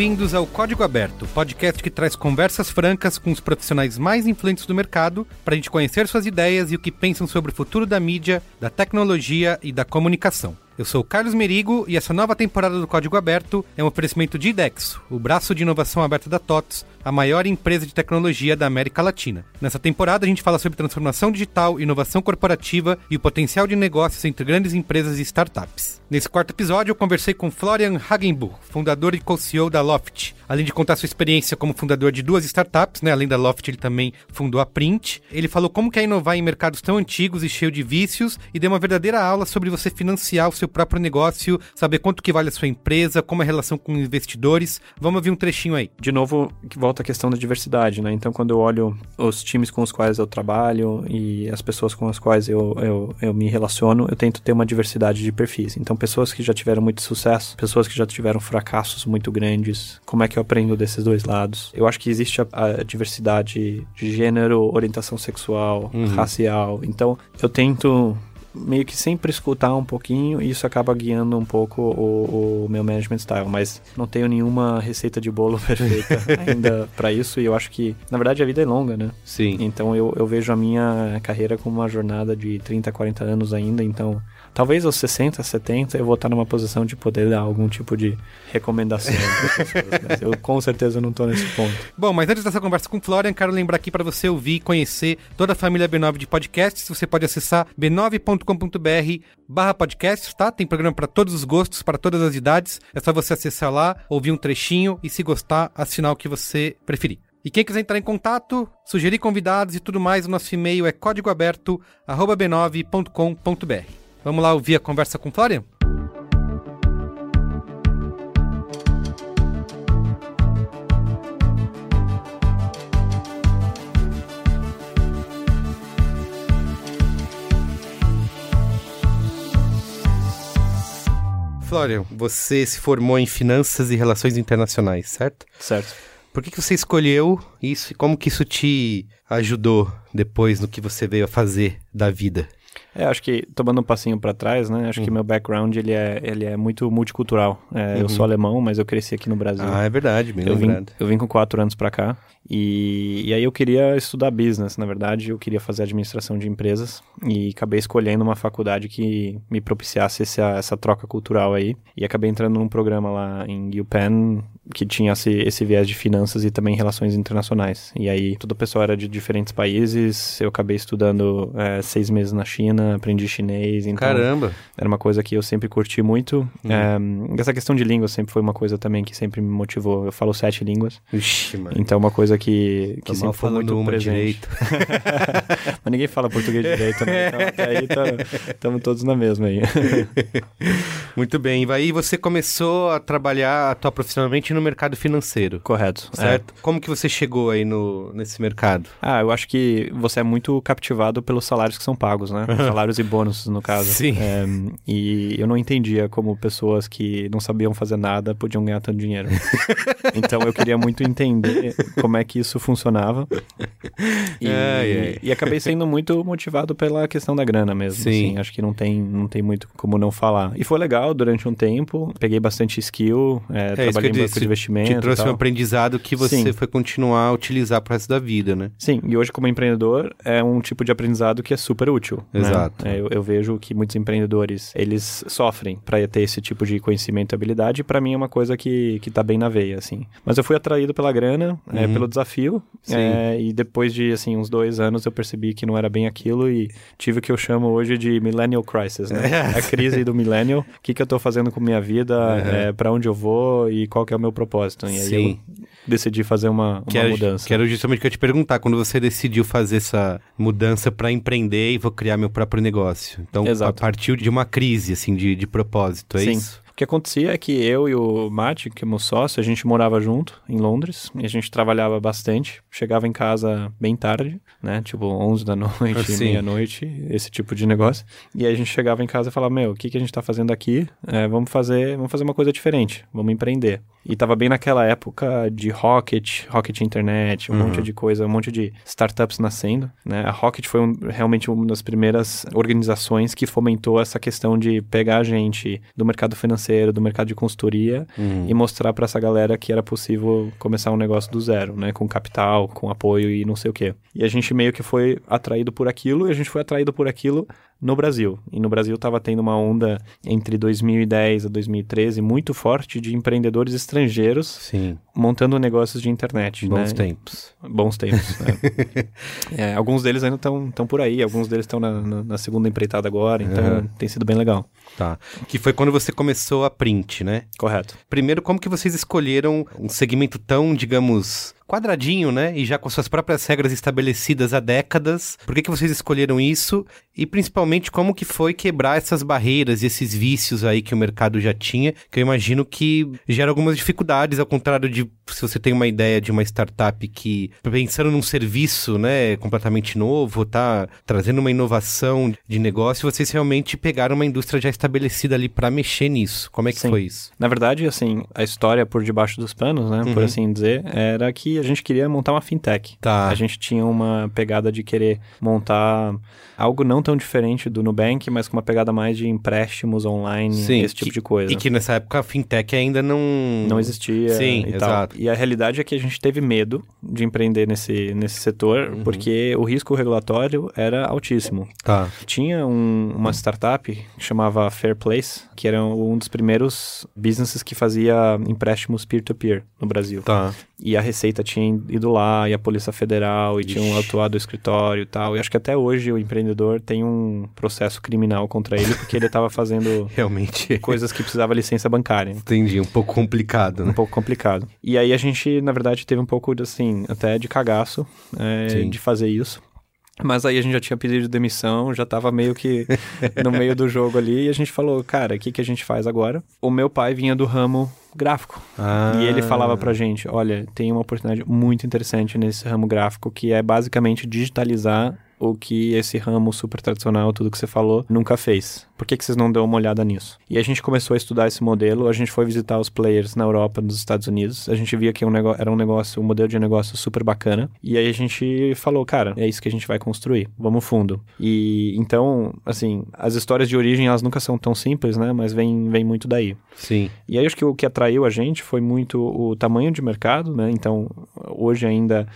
Bem-vindos ao Código Aberto, podcast que traz conversas francas com os profissionais mais influentes do mercado para a gente conhecer suas ideias e o que pensam sobre o futuro da mídia, da tecnologia e da comunicação. Eu sou Carlos Merigo e essa nova temporada do Código Aberto é um oferecimento de IDEXO, o braço de inovação aberta da TOTS, a maior empresa de tecnologia da América Latina. Nessa temporada, a gente fala sobre transformação digital, inovação corporativa e o potencial de negócios entre grandes empresas e startups. Nesse quarto episódio, eu conversei com Florian Hagenbuch, fundador e co-CEO da Loft. Além de contar sua experiência como fundador de duas startups, né? além da Loft, ele também fundou a Print. Ele falou como que é inovar em mercados tão antigos e cheio de vícios e deu uma verdadeira aula sobre você financiar o seu próprio negócio, saber quanto que vale a sua empresa, como é a relação com investidores. Vamos ouvir um trechinho aí. De novo, que volta a questão da diversidade, né? Então, quando eu olho os times com os quais eu trabalho e as pessoas com as quais eu, eu, eu me relaciono, eu tento ter uma diversidade de perfis. Então, pessoas que já tiveram muito sucesso, pessoas que já tiveram fracassos muito grandes, como é que eu aprendo desses dois lados? Eu acho que existe a, a diversidade de gênero, orientação sexual, uhum. racial. Então, eu tento meio que sempre escutar um pouquinho e isso acaba guiando um pouco o, o meu management style, mas não tenho nenhuma receita de bolo perfeita ainda para isso e eu acho que, na verdade, a vida é longa, né? Sim. Então eu, eu vejo a minha carreira como uma jornada de 30, 40 anos ainda, então talvez aos 60, 70 eu vou estar numa posição de poder dar algum tipo de recomendação. pessoas, eu com certeza não estou nesse ponto. Bom, mas antes dessa conversa com o Florian, quero lembrar aqui para você ouvir e conhecer toda a família B9 de podcasts. Você pode acessar b9.com.br barra podcasts, tá? Tem programa para todos os gostos, para todas as idades. É só você acessar lá, ouvir um trechinho e se gostar, assinar o que você preferir. E quem quiser entrar em contato, sugerir convidados e tudo mais, o nosso e-mail é códigoaberto@b9.com.br. Vamos lá ouvir a conversa com Florian? Florian, você se formou em Finanças e Relações Internacionais, certo? Certo. Por que, que você escolheu isso e como que isso te ajudou depois no que você veio a fazer da vida? É, acho que tomando um passinho para trás, né? Acho uhum. que meu background ele é, ele é muito multicultural. É, uhum. Eu sou alemão, mas eu cresci aqui no Brasil. Ah, é verdade, bem eu lembrado. Vim, eu vim com quatro anos para cá e, e aí eu queria estudar business, na verdade, eu queria fazer administração de empresas e acabei escolhendo uma faculdade que me propiciasse essa, essa troca cultural aí e acabei entrando num programa lá em UPenn que tinha esse, esse viés de finanças e também relações internacionais. E aí toda pessoa era de diferentes países, eu acabei estudando é, seis meses na China, aprendi chinês. Então Caramba! Era uma coisa que eu sempre curti muito. Uhum. É, essa questão de língua sempre foi uma coisa também que sempre me motivou. Eu falo sete línguas. Ixi, mano. Então é uma coisa que, que sempre foi muito uma presente. direito. Mas ninguém fala português direito, né? Então até aí estamos todos na mesma aí. muito bem. E aí você começou a trabalhar, atuar profissionalmente no mercado financeiro. Correto. Certo? É. Como que você chegou aí no, nesse mercado? Ah, eu acho que você é muito captivado pelos salários que são pagos, né? salários e bônus, no caso. Sim. É, e eu não entendia como pessoas que não sabiam fazer nada podiam ganhar tanto dinheiro. então eu queria muito entender como é que isso funcionava. E, ai, ai. e acabei sendo muito motivado pela questão da grana mesmo. Sim. Assim, acho que não tem, não tem muito como não falar. E foi legal durante um tempo. Peguei bastante skill, é, é, trabalhei em banco de investimento. Te trouxe um aprendizado que você Sim. foi continuar a utilizar pro resto da vida, né? Sim, e hoje como empreendedor é um tipo de aprendizado que é super útil. Né? Exato. Né? É, eu, eu, vejo que muitos empreendedores, eles sofrem para ter esse tipo de conhecimento e habilidade, e para mim é uma coisa que, que tá bem na veia, assim. Mas eu fui atraído pela grana, é, uhum. é, pelo desafio, é, e depois de, assim, uns dois anos eu percebi que não era bem aquilo e tive o que eu chamo hoje de millennial crisis, né? a crise do millennial. O que, que eu tô fazendo com minha vida, uhum. é, para onde eu vou e qual que é o meu propósito. E aí Sim. eu decidi fazer uma, uma Que era, mudança. que era justamente que eu te perguntar, quando você decidiu fazer essa mudança para empreender e vou criar meu próprio negócio. Então, Exato. a partiu de uma crise, assim, de, de propósito, é Sim. isso? O que acontecia é que eu e o Mati, que é meu sócio, a gente morava junto em Londres e a gente trabalhava bastante. Chegava em casa bem tarde, né? Tipo 11 da noite, Sim. meia-noite, esse tipo de negócio. E aí a gente chegava em casa e falava: Meu, o que, que a gente tá fazendo aqui? É, vamos, fazer, vamos fazer uma coisa diferente, vamos empreender. E tava bem naquela época de Rocket, Rocket Internet, um Uhum. monte de coisa, um monte de startups nascendo, né? A Rocket foi um- realmente uma das primeiras organizações que fomentou essa questão de pegar a gente do mercado financeiro, do mercado de consultoria Uhum. e mostrar para essa galera que era possível começar um negócio do zero, né? Com capital, com apoio e não sei o quê. E a gente meio que foi atraído por aquilo e a gente foi atraído por aquilo no Brasil. E no Brasil estava tendo uma onda entre 2010 a 2013 muito forte de empreendedores estrangeiros Sim, montando negócios de internet. bons né? tempos. Bons tempos. né? É, alguns deles ainda estão por aí, alguns deles estão na, na- na segunda empreitada agora, então tem sido bem legal. Tá. Que foi quando você começou a print, né? Correto. Primeiro, como que vocês escolheram um segmento tão, digamos, quadradinho, né? E já com suas próprias regras estabelecidas há décadas. Por que, que vocês escolheram isso? E principalmente, como que foi quebrar essas barreiras e esses vícios aí que o mercado já tinha? Que eu imagino que gera algumas dificuldades, ao contrário de se você tem uma ideia de uma startup que, pensando num serviço, né, completamente novo, tá trazendo uma inovação de negócio, vocês realmente pegaram uma indústria já estabelecida ali para mexer nisso. Como é que Sim. foi isso? Na verdade, assim, a história por debaixo dos panos, né, por Uhum. assim dizer, era que a gente queria montar uma fintech. Tá. A gente tinha uma pegada de querer montar algo não tão diferente do Nubank, mas com uma pegada mais de empréstimos online, Sim, esse tipo que- de coisa. E que nessa época a fintech ainda não. não existia Sim, e tal. exato. E a realidade é que a gente teve medo de empreender nesse, nesse setor, Uhum. porque o risco regulatório era altíssimo. Tá. Tinha um- uma startup que chamava Fair Place, que era um dos primeiros businesses que fazia empréstimos peer-to-peer no Brasil. Tá. E a Receita tinha ido lá, e a Polícia Federal, e tinham Ixi. atuado o escritório e tal. E acho que até hoje o empreendedor tem um processo criminal contra ele, porque ele estava fazendo Realmente. coisas que precisava licença bancária. Entendi, um pouco complicado, Um né? pouco complicado. E aí a gente, na verdade, teve um pouco, de, assim, até de cagaço é, de fazer isso. Mas aí a gente já tinha pedido demissão, já tava meio que no meio do jogo ali, e a gente falou, cara, o que, que a gente faz agora? O meu pai vinha do ramo gráfico. Ah. E ele falava pra gente, olha, tem uma oportunidade muito interessante nesse ramo gráfico, que é basicamente digitalizar o que esse ramo super tradicional, tudo que você falou, nunca fez. Por que, que vocês não dão uma olhada nisso? E a gente começou a estudar esse modelo, a gente foi visitar os players na Europa, nos Estados Unidos, a gente via que um nego- era um negócio, um modelo de negócio super bacana, e aí a gente falou, cara, é isso que a gente vai construir, vamos fundo. E então, assim, as histórias de origem, elas nunca são tão simples, né, mas vem, vem muito daí. Sim. E aí acho que o que atraiu a gente foi muito o tamanho de mercado, né? Então, hoje ainda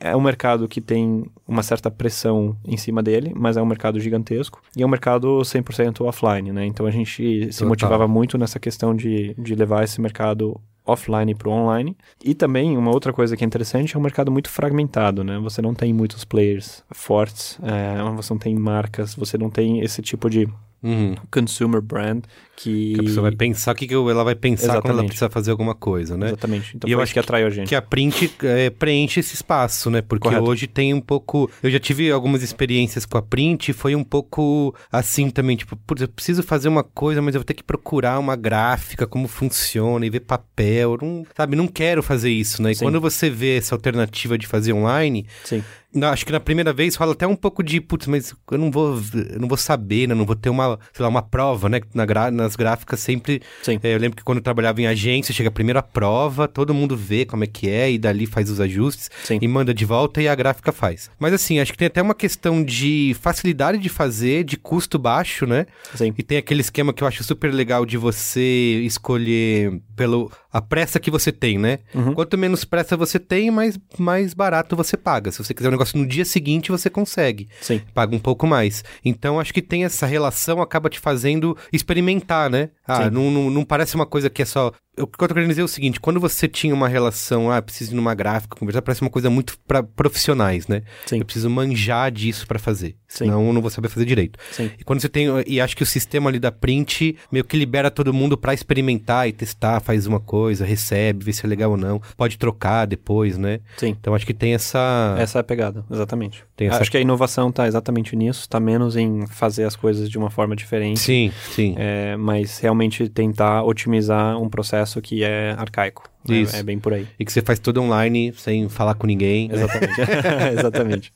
é um mercado que tem uma certa pressão em cima dele, mas é um mercado gigantesco. E é um mercado 100% offline, né? Então a gente se Total. motivava muito nessa questão de, de levar esse mercado offline para o online. E também uma outra coisa que é interessante é um mercado muito fragmentado, né? Você não tem muitos players fortes, é, você não tem marcas, você não tem esse tipo de Uhum. consumer brand que... Que a pessoa vai pensar o que, que ela vai pensar quando ela Exatamente. precisa fazer alguma coisa, né? Exatamente. Então E eu acho que atraiu a gente. Que a print é, preenche esse espaço, né? Porque Correto. hoje tem um pouco. Eu já tive algumas experiências com a print e foi um pouco assim também. Tipo, putz, eu preciso fazer uma coisa, mas eu vou ter que procurar uma gráfica, como funciona e ver papel. Não, sabe, não quero fazer isso, né? E Sim. quando você vê essa alternativa de fazer online, Sim. Na- acho que na primeira vez rola até um pouco de, putz, mas eu não vou, eu não vou saber, né? Não vou ter uma, sei lá, uma prova, né? Na gra- nas gráficas sempre. Sim. é, eu lembro que quando eu trabalhava em agência, chega a prova, todo mundo vê como é que é e dali faz os ajustes Sim. e manda de volta e a gráfica faz. Mas assim, acho que tem até uma questão de facilidade de fazer, de custo baixo, né? Sim. E tem aquele esquema que eu acho super legal de você escolher pelo a pressa que você tem, né? Uhum. Quanto menos pressa você tem, mais, mais barato você paga. Se você quiser um negócio no dia seguinte, você consegue. Sim. Paga um pouco mais. Então, acho que tem essa relação, acaba te fazendo experimentar, né? Ah, não, não, não parece uma coisa que é só o que eu tô querendo dizer é o seguinte, quando você tinha uma relação, ah, preciso ir numa gráfica, conversar, parece uma coisa muito para profissionais, né? Sim. Eu preciso manjar disso para fazer, Sim. senão eu não vou saber fazer direito. Sim. E quando você tem, e acho que o sistema ali da print meio que libera todo mundo para experimentar e testar, faz uma coisa, recebe, vê se é legal ou não, pode trocar depois, né? Sim. Então acho que tem essa Essa é a pegada, exatamente. Essa- Acho que a inovação tá exatamente nisso, tá menos em fazer as coisas de uma forma diferente. Sim, sim. É, mas realmente tentar otimizar um processo que é arcaico. É- Isso. É, bem por aí. E que você faz tudo online, sem falar com ninguém. né? Exatamente. exatamente.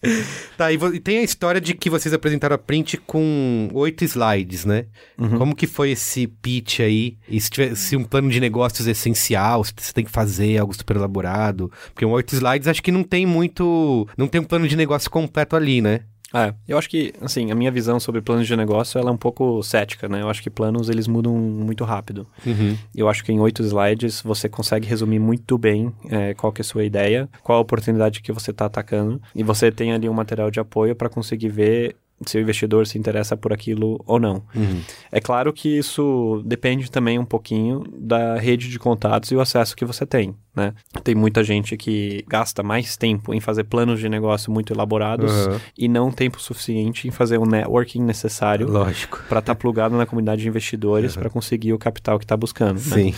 Tá, e, e tem a história de que vocês apresentaram a print com oito slides, né? Uhum. Como que foi esse pitch aí? E se, tiver, se um plano de negócios é essencial, se você tem que fazer algo super elaborado? Porque um oito slides acho que não tem muito... Não tem um plano de negócio completo ali, né? É, eu acho que, assim, a minha visão sobre planos de negócio, ela é um pouco cética, né? Eu acho que planos, eles mudam muito rápido. Eu acho que em oito slides você consegue resumir muito bem é, qual que é a sua ideia, qual a oportunidade que você está atacando, e você tem ali um material de apoio para conseguir ver se o investidor se interessa por aquilo ou não. É claro que isso depende também um pouquinho da rede de contatos e o acesso que você tem, né? Tem muita gente que gasta mais tempo em fazer planos de negócio muito elaborados Aham. e não tempo suficiente em fazer o networking necessário Lógico. para estar plugado na comunidade de investidores para conseguir o capital que está buscando. né? Sim.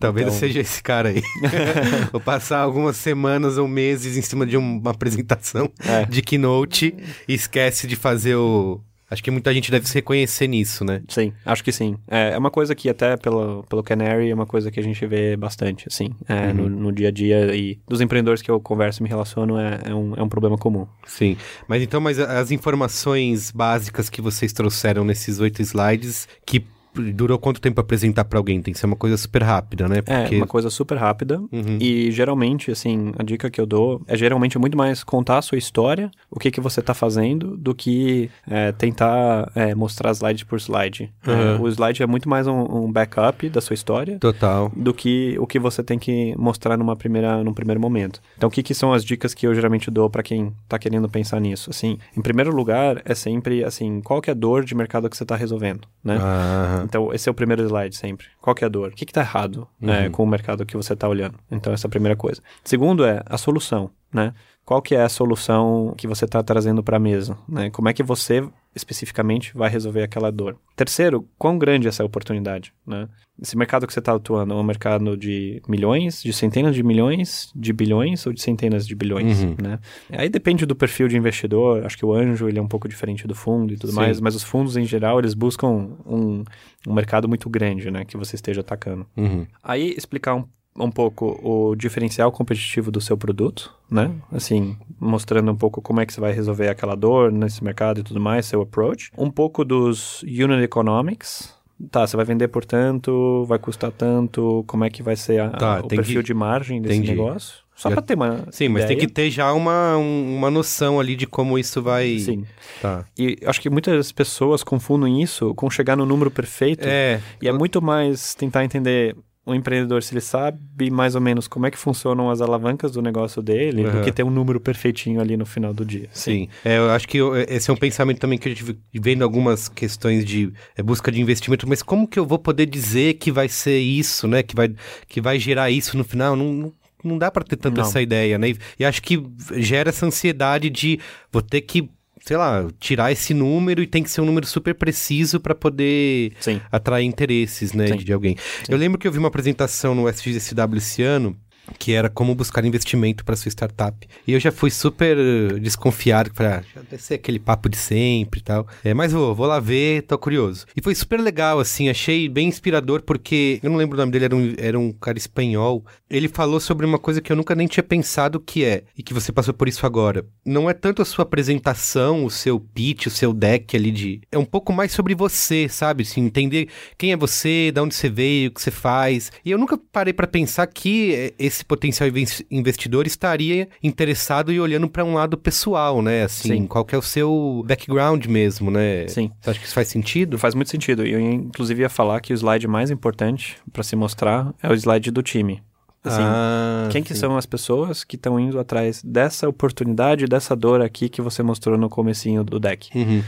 Talvez eu Então- seja esse cara aí. Vou passar algumas semanas ou meses em cima de um- uma apresentação É. de Keynote e esquece de fazer o... Acho que muita gente deve se reconhecer nisso, né? Sim, acho que sim. É, é uma coisa que até pelo, pelo Canary é uma coisa que a gente vê bastante, assim, é, no, no dia a dia e dos empreendedores que eu converso e me relaciono é, é, um, é um problema comum. Sim. Mas então, mas as informações básicas que vocês trouxeram nesses oito slides, que durou quanto tempo apresentar pra alguém? Tem que ser uma coisa super rápida, né? É, uma coisa super rápida Uhum. e geralmente, assim, a dica que eu dou é geralmente muito mais contar a sua história, o que que você tá fazendo, do que é, tentar é, mostrar slide por slide. É, Uhum. o slide é muito mais um, um backup da sua história Total. do que o que você tem que mostrar numa primeira, num primeiro momento. Então, o que, que são as dicas que eu geralmente dou para quem tá querendo pensar nisso? Assim, em primeiro lugar, é sempre, assim, qual que é a dor de mercado que você tá resolvendo, né? Ah, Então, esse é o primeiro slide sempre. Qual que é a dor? O que está errado né, com o mercado que você está olhando? Então, essa é a primeira coisa. Segundo é a solução, né? Qual que é a solução que você está trazendo para a mesa? Né? Como é que você, especificamente, vai resolver aquela dor? Terceiro, quão grande é essa oportunidade, né? Esse mercado que você está atuando é um mercado de milhões, de centenas de milhões, de bilhões ou de centenas de bilhões, Uhum. né? Aí depende do perfil de investidor. Acho que o anjo ele é um pouco diferente do fundo e tudo Sim. mais, mas os fundos em geral eles buscam um, um mercado muito grande, né, que você esteja atacando. uhum. Aí explicar um, um pouco o diferencial competitivo do seu produto, né? Assim, mostrando um pouco como é que você vai resolver aquela dor nesse mercado e tudo mais, seu approach. Um pouco dos unit economics. Tá, você vai vender por tanto, vai custar tanto, como é que vai ser a- Tá, o perfil que- de margem desse entendi. negócio. Só pra ter uma Sim, mas tem que ideia. ter já uma, um- uma noção ali de como isso vai... Sim. Tá. E acho que muitas pessoas confundem isso com chegar no número perfeito. É, E é muito mais tentar entender o empreendedor se ele sabe mais ou menos como é que funcionam as alavancas do negócio dele, Uhum. do que ter um número perfeitinho ali no final do dia. Sim, É, eu acho que eu- esse é um pensamento também que a gente vi- vendo algumas questões de é, busca de investimento, mas como que eu vou poder dizer que vai ser isso, né? Que vai, que vai gerar isso no final? Não, não, não dá para ter tanta Não. essa ideia, né? E acho que gera essa ansiedade de vou ter que, sei lá, tirar esse número e tem que ser um número super preciso para poder Sim. atrair interesses, né, Sim. de, de alguém. Eu lembro que eu vi uma apresentação no SXSW esse ano que era como buscar investimento para sua startup. E eu já fui super desconfiado, falei, ah, deve ser aquele papo de sempre e tal. É, mas vou, vou lá ver, tô curioso. E foi super legal, assim, achei bem inspirador, porque eu não lembro o nome dele, era um, era um cara espanhol. Ele falou sobre uma coisa que eu nunca nem tinha pensado que é, e que você passou por isso agora. Não é tanto a sua apresentação, o seu pitch, o seu deck ali de. É um pouco mais sobre você, sabe? Assim, entender quem é você, de onde você veio, o que você faz. E eu nunca parei pra pensar que eh, esse potencial inves- investidor estaria interessado e olhando pra um lado pessoal, né? Assim, Sim. qual que é o seu background mesmo, né? Sim. Você acha que isso faz sentido? Faz muito sentido. Eu, inclusive, ia falar que o slide mais importante para se mostrar é o slide do time. Assim, ah, quem que sim. são as pessoas que estão indo atrás dessa oportunidade, dessa dor aqui que você mostrou no comecinho do deck? Uhum.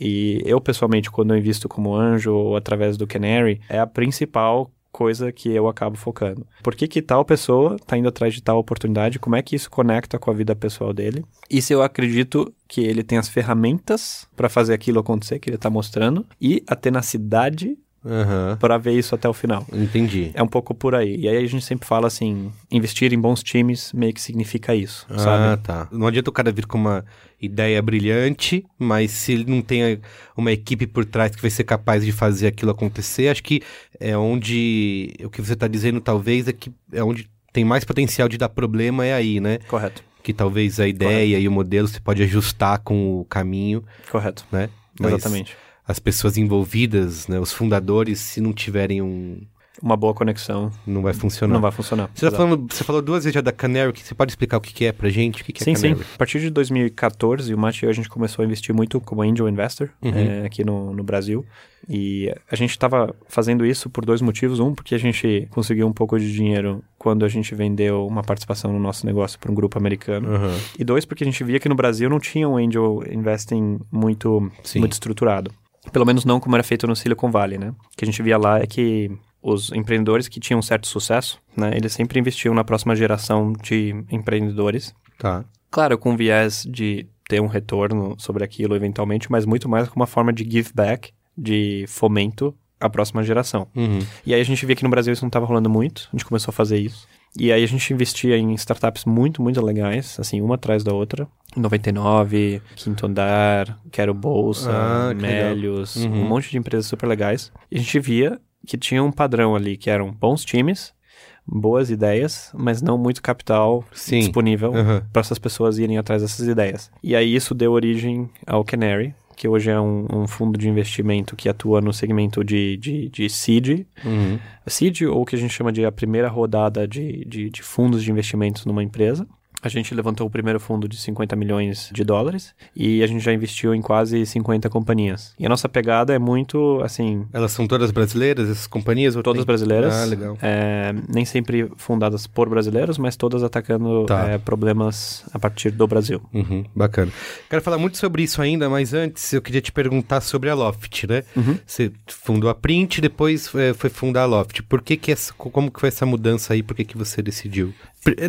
E eu, pessoalmente, quando eu invisto como anjo ou através do Canary, é a principal coisa que eu acabo focando. Por que, que tal pessoa está indo atrás de tal oportunidade? Como é que isso conecta com a vida pessoal dele? E se eu acredito que ele tem as ferramentas para fazer aquilo acontecer que ele está mostrando e a tenacidade Aham. para ver isso até o final. Entendi. É um pouco por aí. E aí a gente sempre fala assim, investir em bons times meio que significa isso, Ah, sabe? tá. Não adianta o cara vir com uma ideia brilhante, mas se ele não tem uma equipe por trás que vai ser capaz de fazer aquilo acontecer, acho que é onde o que você está dizendo talvez é que é onde tem mais potencial de dar problema é aí, né? Correto, Que talvez a ideia e o modelo você pode ajustar com o caminho, correto. né? Mas Exatamente. As pessoas envolvidas, né, os fundadores, se não tiverem um, Uma boa conexão não vai funcionar. não vai funcionar. Você, tá falando, você falou duas vezes já da Canary, que você pode explicar o que, que é pra gente? O que, que é Sim, sim. Canary? A partir de 2014, o Mate e eu, a gente começou a investir muito como angel investor Uhum. eh, aqui no, no Brasil. E a gente estava fazendo isso por dois motivos. Um, porque a gente conseguiu um pouco de dinheiro quando a gente vendeu uma participação no nosso negócio para um grupo americano. Aham. E dois, porque a gente via que no Brasil não tinha um angel investing muito, Sim. muito estruturado. Pelo menos não como era feito no Silicon Valley, né? O que a gente via lá é que os empreendedores que tinham certo sucesso, né? Eles sempre investiam na próxima geração de empreendedores. Tá. Claro, com viés de ter um retorno sobre aquilo eventualmente, mas muito mais como uma forma de give back, de fomento à próxima geração. Uhum. E aí a gente via que no Brasil isso não estava rolando muito, a gente começou a fazer isso. E aí a gente investia em startups muito, muito legais, assim, uma atrás da outra. 99, Quinto Andar, Quero Bolsa, Ah. Melios, Uhum. um monte de empresas super legais. E a gente via que tinha um padrão ali, que eram bons times, boas ideias, mas não muito capital Sim. disponível Aham. para essas pessoas irem atrás dessas ideias. E aí isso deu origem ao Canary, que hoje é um, um fundo de investimento que atua no segmento de, de, de seed, Uhum. seed ou o que a gente chama de a primeira rodada de, de, de fundos de investimentos numa empresa. A gente levantou o primeiro fundo de 50 milhões de dólares e a gente já investiu em quase 50 companhias. E a nossa pegada é muito, assim, Elas são todas brasileiras, essas companhias? ou todas tem- brasileiras. Ah, legal. É, nem sempre fundadas por brasileiros, mas todas atacando Tá. é, problemas a partir do Brasil. Uhum, bacana. Quero falar muito sobre isso ainda, mas antes eu queria te perguntar sobre a Loft, né? Uhum. Você fundou a Print, depois eh, foi fundar a Loft. Por que que essa, como que foi essa mudança aí? Por que que você decidiu?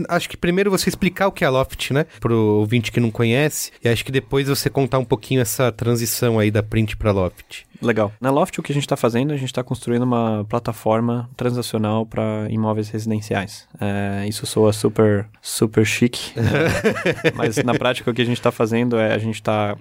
Acho que primeiro você explicar o que é a Loft, né? Pro ouvinte que não conhece. E acho que depois você contar um pouquinho essa transição aí da Print pra Loft. Legal. Na Loft, o que a gente está fazendo, a gente está construindo uma plataforma transacional para imóveis residenciais. É, isso soa super, super chique, é, mas na prática o que a gente está fazendo é a gente está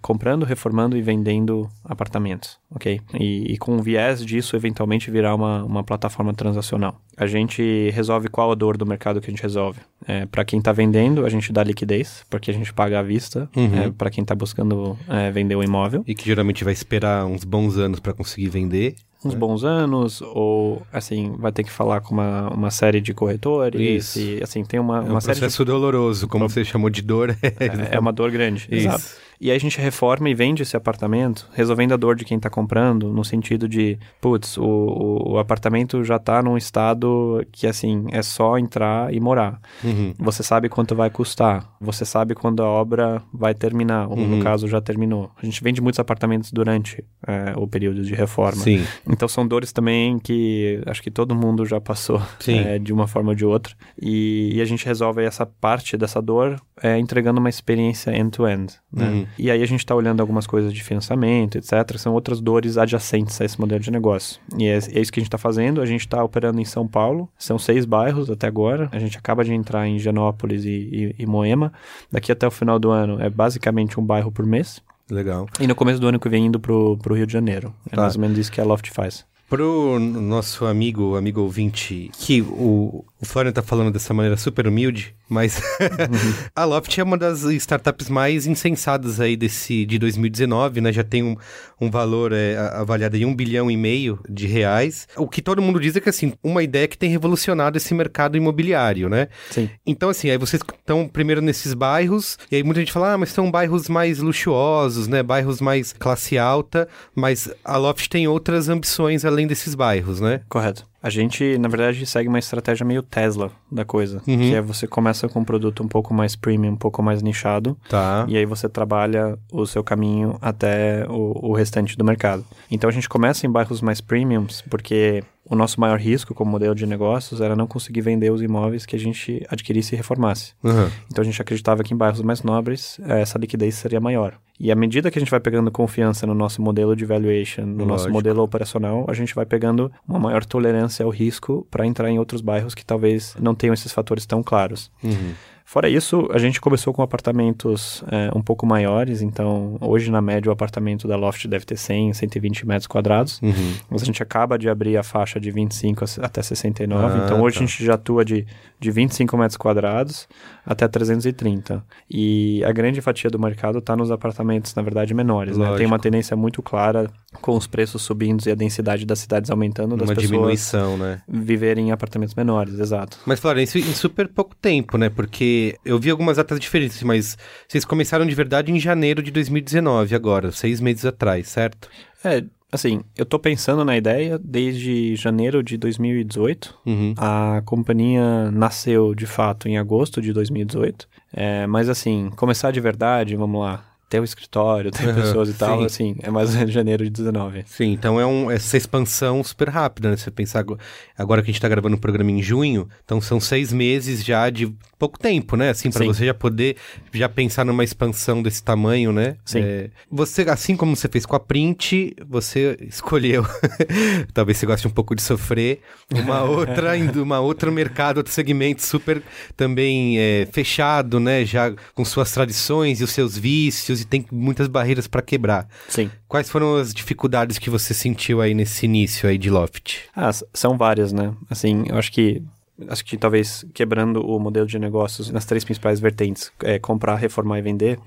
comprando, reformando e vendendo apartamentos, ok? E, e com o viés disso, eventualmente virar uma, uma plataforma transacional. A gente resolve qual a dor do mercado que a gente resolve. É, para quem está vendendo, a gente dá liquidez, porque a gente paga à vista. Uhum. para quem está buscando é, vender o imóvel. E que geralmente vai esperar uns bons anos pra conseguir vender. uns bons anos, ou assim, vai ter que falar com uma, uma série de corretores. Isso. E assim, tem uma, É um uma série de. processo doloroso, como você chamou de dor. É, é uma dor grande. Isso. Exato. E aí a gente reforma e vende esse apartamento, resolvendo a dor de quem tá comprando, no sentido de, putz, o, o, apartamento já tá num estado que, assim, é só entrar e morar. Uhum. Você sabe quanto vai custar, você sabe quando a obra vai terminar, ou Uhum. no caso já terminou. A gente vende muitos apartamentos durante é, o período de reforma. Sim. Então são dores também que acho que todo mundo já passou é, de uma forma ou de outra. E, e a gente resolve essa parte dessa dor é, entregando uma experiência end-to-end. né? Uhum. E aí a gente está olhando algumas coisas de financiamento, etc. São outras dores adjacentes a esse modelo de negócio. E é, é isso que a gente está fazendo. A gente está operando em São Paulo. São seis bairros até agora. A gente acaba de entrar em Genópolis e, e- e Moema. Daqui até o final do ano é basicamente um bairro por mês. Legal. E no começo do ano que vem indo pro, pro Rio de Janeiro. É Tá. mais ou menos isso que a Loft faz. Pro nosso amigo, amigo ouvinte, que o, o Florian tá falando dessa maneira super humilde, mas a Loft é uma das startups mais insensadas aí desse de 2019, né? Já tem um, um valor é, avaliado em um bilhão e meio de reais. O que todo mundo diz é que, assim, uma ideia que tem revolucionado esse mercado imobiliário, né? Sim. Então, assim, aí vocês estão primeiro nesses bairros, e aí muita gente fala, ah, mas são bairros mais luxuosos, né? Bairros mais classe alta, mas a Loft tem outras ambições além desses bairros, né? Correto. A gente, na verdade, segue uma estratégia meio Tesla da coisa, Uhum. que é você começa com um produto um pouco mais premium, um pouco mais nichado, Tá. e aí você trabalha o seu caminho até o, o restante do mercado. Então a gente começa em bairros mais premiums, porque o nosso maior risco como modelo de negócios era não conseguir vender os imóveis que a gente adquirisse e reformasse. Uhum. Então a gente acreditava que em bairros mais nobres eh, essa liquidez seria maior. E à medida que a gente vai pegando confiança no nosso modelo de valuation, no nosso Lógico. modelo operacional, a gente vai pegando uma maior tolerância ao risco para entrar em outros bairros que talvez não tenham esses fatores tão claros. Uhum. Fora isso, a gente começou com apartamentos eh, um pouco maiores, então hoje na média o apartamento da Loft deve ter 100, 120 metros quadrados. Uhum. Mas a gente acaba de abrir a faixa de 25 a- até 69, Ah, então hoje tá. a gente já atua de, de 25 metros quadrados até 330. E a grande fatia do mercado está nos apartamentos, na verdade, menores. Né? Tem uma tendência muito clara com os preços subindo e a densidade das cidades aumentando, das Uma pessoas diminuição, né? viverem em apartamentos menores, exato. Mas, Florence, em super pouco tempo, né? Porque eu vi algumas datas diferentes, mas vocês começaram de verdade em janeiro de 2019, agora, seis meses atrás, certo? É, assim, eu tô pensando na ideia desde janeiro de 2018. Uhum. A companhia nasceu de fato em agosto de 2018. É, mas assim, começar de verdade, vamos lá, ter o escritório, ter Aham, pessoas e tal, sim. assim, é mais em janeiro de 19. Sim, então é um, essa expansão super rápida, né? Se você pensar ago- agora que a gente tá gravando o programa em junho, então são seis meses já de pouco tempo, né? Assim, para você já poder já pensar numa expansão desse tamanho, né? Sim. É, você, assim como você fez com a Print, você escolheu, talvez você goste um pouco de sofrer, uma outra, uma outro mercado, outro segmento super também é, fechado, né? Já com suas tradições e os seus vícios e tem muitas barreiras para quebrar. Sim. Quais foram as dificuldades que você sentiu aí nesse início aí de Loft? Ah, são várias, né? Assim, eu acho que acho que talvez quebrando o modelo de negócios nas três principais vertentes, é, comprar, reformar e vender,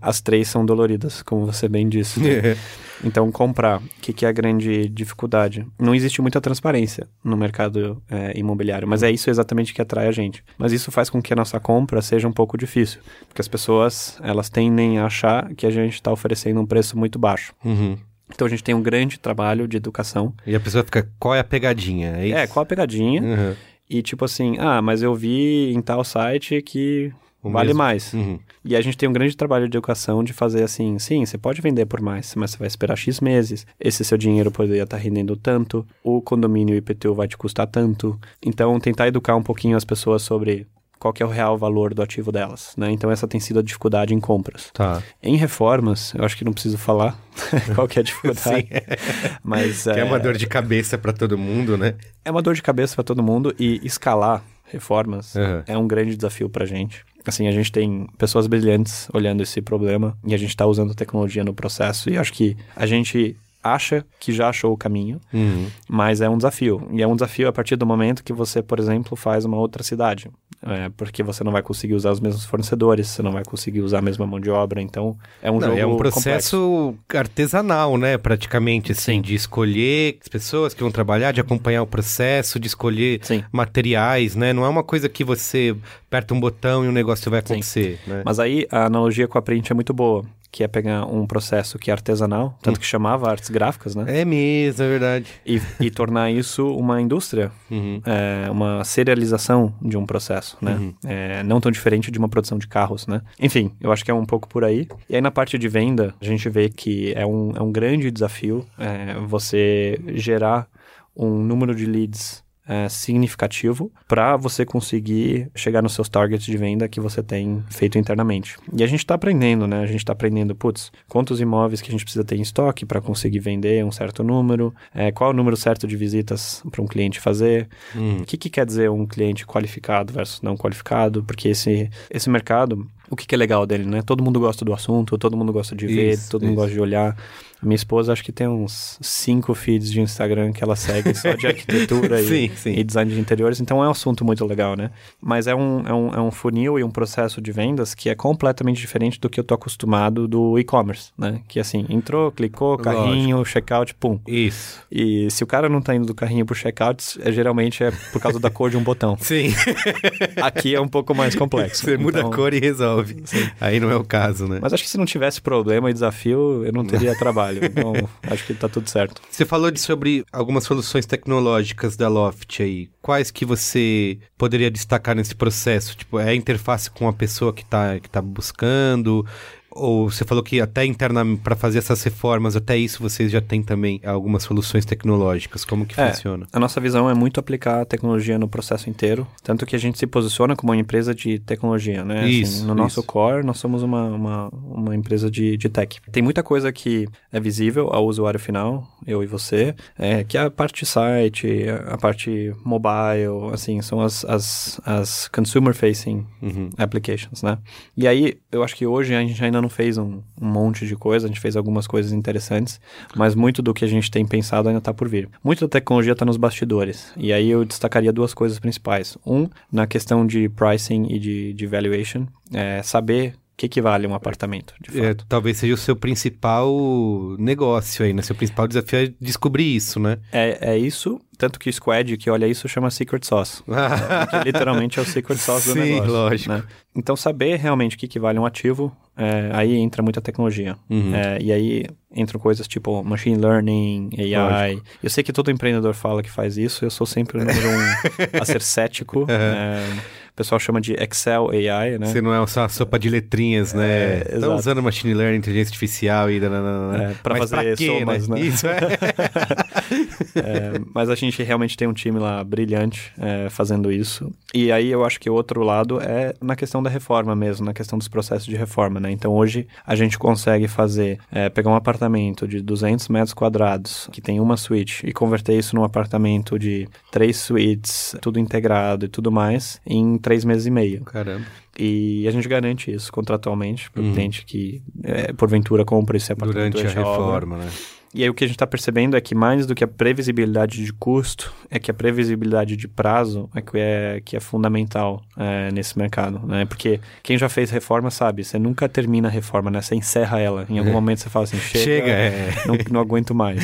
as três são doloridas, como você bem disse. né? Então, comprar, o que, que é a grande dificuldade? Não existe muita transparência no mercado é, imobiliário, mas é isso exatamente que atrai a gente. Mas isso faz com que a nossa compra seja um pouco difícil, porque as pessoas, elas tendem a achar que a gente está oferecendo um preço muito baixo. Uhum. Então, a gente tem um grande trabalho de educação. E a pessoa fica, qual é a pegadinha? É, isso? É, qual a pegadinha? Uhum. E tipo assim, ah, mas eu vi em tal site que O vale mesmo. mais. Uhum. E a gente tem um grande trabalho de educação de fazer assim, sim, você pode vender por mais, mas você vai esperar X meses, esse seu dinheiro poderia estar rendendo tanto, o condomínio IPTU vai te custar tanto. Então, tentar educar um pouquinho as pessoas sobre qual que é o real valor do ativo delas, né? Então, essa tem sido a dificuldade em compras. Tá. Em reformas, eu acho que não preciso falar qual que é a dificuldade, mas... Que é uma dor de cabeça pra todo mundo, né? É uma dor de cabeça para todo mundo e escalar reformas Uhum. é um grande desafio pra gente. Assim, a gente tem pessoas brilhantes olhando esse problema e a gente tá usando tecnologia no processo e acho que a gente acha que já achou o caminho, Uhum. mas é um desafio. E é um desafio a partir do momento que você, por exemplo, faz uma outra cidade. É, porque você não vai conseguir usar os mesmos fornecedores, você não vai conseguir usar a mesma mão de obra, então é um Não, jogo é um complexo. processo artesanal, né? Praticamente, assim, de escolher as pessoas que vão trabalhar, de acompanhar o processo, de escolher Sim. materiais, né? Não é uma coisa que você aperta um botão e o negócio vai acontecer, né? Mas aí a analogia com a print é muito boa, que é pegar um processo que é artesanal, tanto que chamava artes gráficas, né? É mesmo, é verdade. E, e tornar isso uma indústria, Uhum. é, uma serialização de um processo, né? É, não tão diferente de uma produção de carros, né? Enfim, eu acho que é um pouco por aí. E aí na parte de venda, a gente vê que é um, é um grande desafio é, você gerar um número de leads é, significativo para você conseguir chegar nos seus targets de venda que você tem feito internamente. E a gente está aprendendo, né? A gente está aprendendo, putz, quantos imóveis que a gente precisa ter em estoque para conseguir vender um certo número, é, qual é o número certo de visitas para um cliente fazer, Hum. o que, que quer dizer um cliente qualificado versus não qualificado, porque esse, esse mercado, o que, que é legal dele, né? Todo mundo gosta do assunto, todo mundo gosta de ver, Isso, todo mundo isso. gosta de olhar. A minha esposa acho que tem uns cinco feeds de Instagram que ela segue só de arquitetura e, Sim, sim. e design de interiores, então é um assunto muito legal, né? Mas é um, é, um, é um funil e um processo de vendas que é completamente diferente do que eu tô acostumado do e-commerce, né? Que assim, entrou, clicou, carrinho, checkout, pum. Isso. E se o cara não tá indo do carrinho pro checkout, é, geralmente é por causa da cor de um botão. Sim. Aqui é um pouco mais complexo. Você muda Então, a cor e resolve. Resolve. Sim. Aí não é o caso, né? Mas acho que se não tivesse problema e desafio, eu não teria trabalho. Então, acho que tá tudo certo. Você falou de, sobre algumas soluções tecnológicas da Loft aí. Quais que você poderia destacar nesse processo? Tipo, é a interface com a pessoa que está que tá buscando? Ou você falou que até internamente, para fazer essas reformas, até isso vocês já têm também algumas soluções tecnológicas. Como que é, funciona? A nossa visão é muito aplicar a tecnologia no processo inteiro, tanto que a gente se posiciona como uma empresa de tecnologia, né? Assim, isso, assim, no isso. nosso core, nós somos uma, uma, uma empresa de, de tech. Tem muita coisa que é visível ao usuário final, eu e você, é, que é a parte site, a parte mobile, assim, são as, as, as consumer-facing uhum. applications, né? E aí, eu acho que hoje a gente ainda não fez um, um, monte de coisa, a gente fez algumas coisas interessantes, mas muito do que a gente tem pensado ainda está por vir. Muito da tecnologia está nos bastidores, e aí eu destacaria duas coisas principais. Um, na questão de pricing e de, de valuation, é saber que, que vale um apartamento, de é, fato. É, talvez seja o seu principal negócio aí, né? Seu principal desafio é descobrir isso, né? É, é isso, tanto que o Squad que olha isso chama Secret Sauce. que literalmente é o Secret Sauce do Sim, negócio. Sim, lógico. Né? Então, saber realmente o que, que vale um ativo, é, aí entra muita tecnologia. Uhum. É, e aí entram coisas tipo machine learning, AI. Lógico. Eu sei que todo empreendedor fala que faz isso, eu sou sempre o número um a ser cético. Uhum. É, o pessoal chama de Excel AI, né? Você não é só sopa de letrinhas, né? É, Estão usando machine learning, inteligência artificial e... É, para fazer quê, somas, né? né? Isso, é. é. Mas a gente realmente tem um time lá brilhante é, fazendo isso. E aí eu acho que o outro lado é na questão da reforma mesmo, na questão dos processos de reforma, né? Então hoje a gente consegue fazer, é, pegar um apartamento de 200 metros quadrados, que tem uma suíte, e converter isso num apartamento de três suítes, tudo integrado e tudo mais, em três meses e meio. Caramba. E a gente garante isso contratualmente para o uhum. cliente que, é, porventura, compra esse apartamento durante, durante a, a reforma, obra. né? E aí o que a gente está percebendo é que mais do que a previsibilidade de custo, é que a previsibilidade de prazo é que é, que é fundamental é, nesse mercado, né? Porque quem já fez reforma sabe, você nunca termina a reforma, né? Você encerra ela. Em algum é. momento você fala assim, chega, chega é. não, não aguento mais.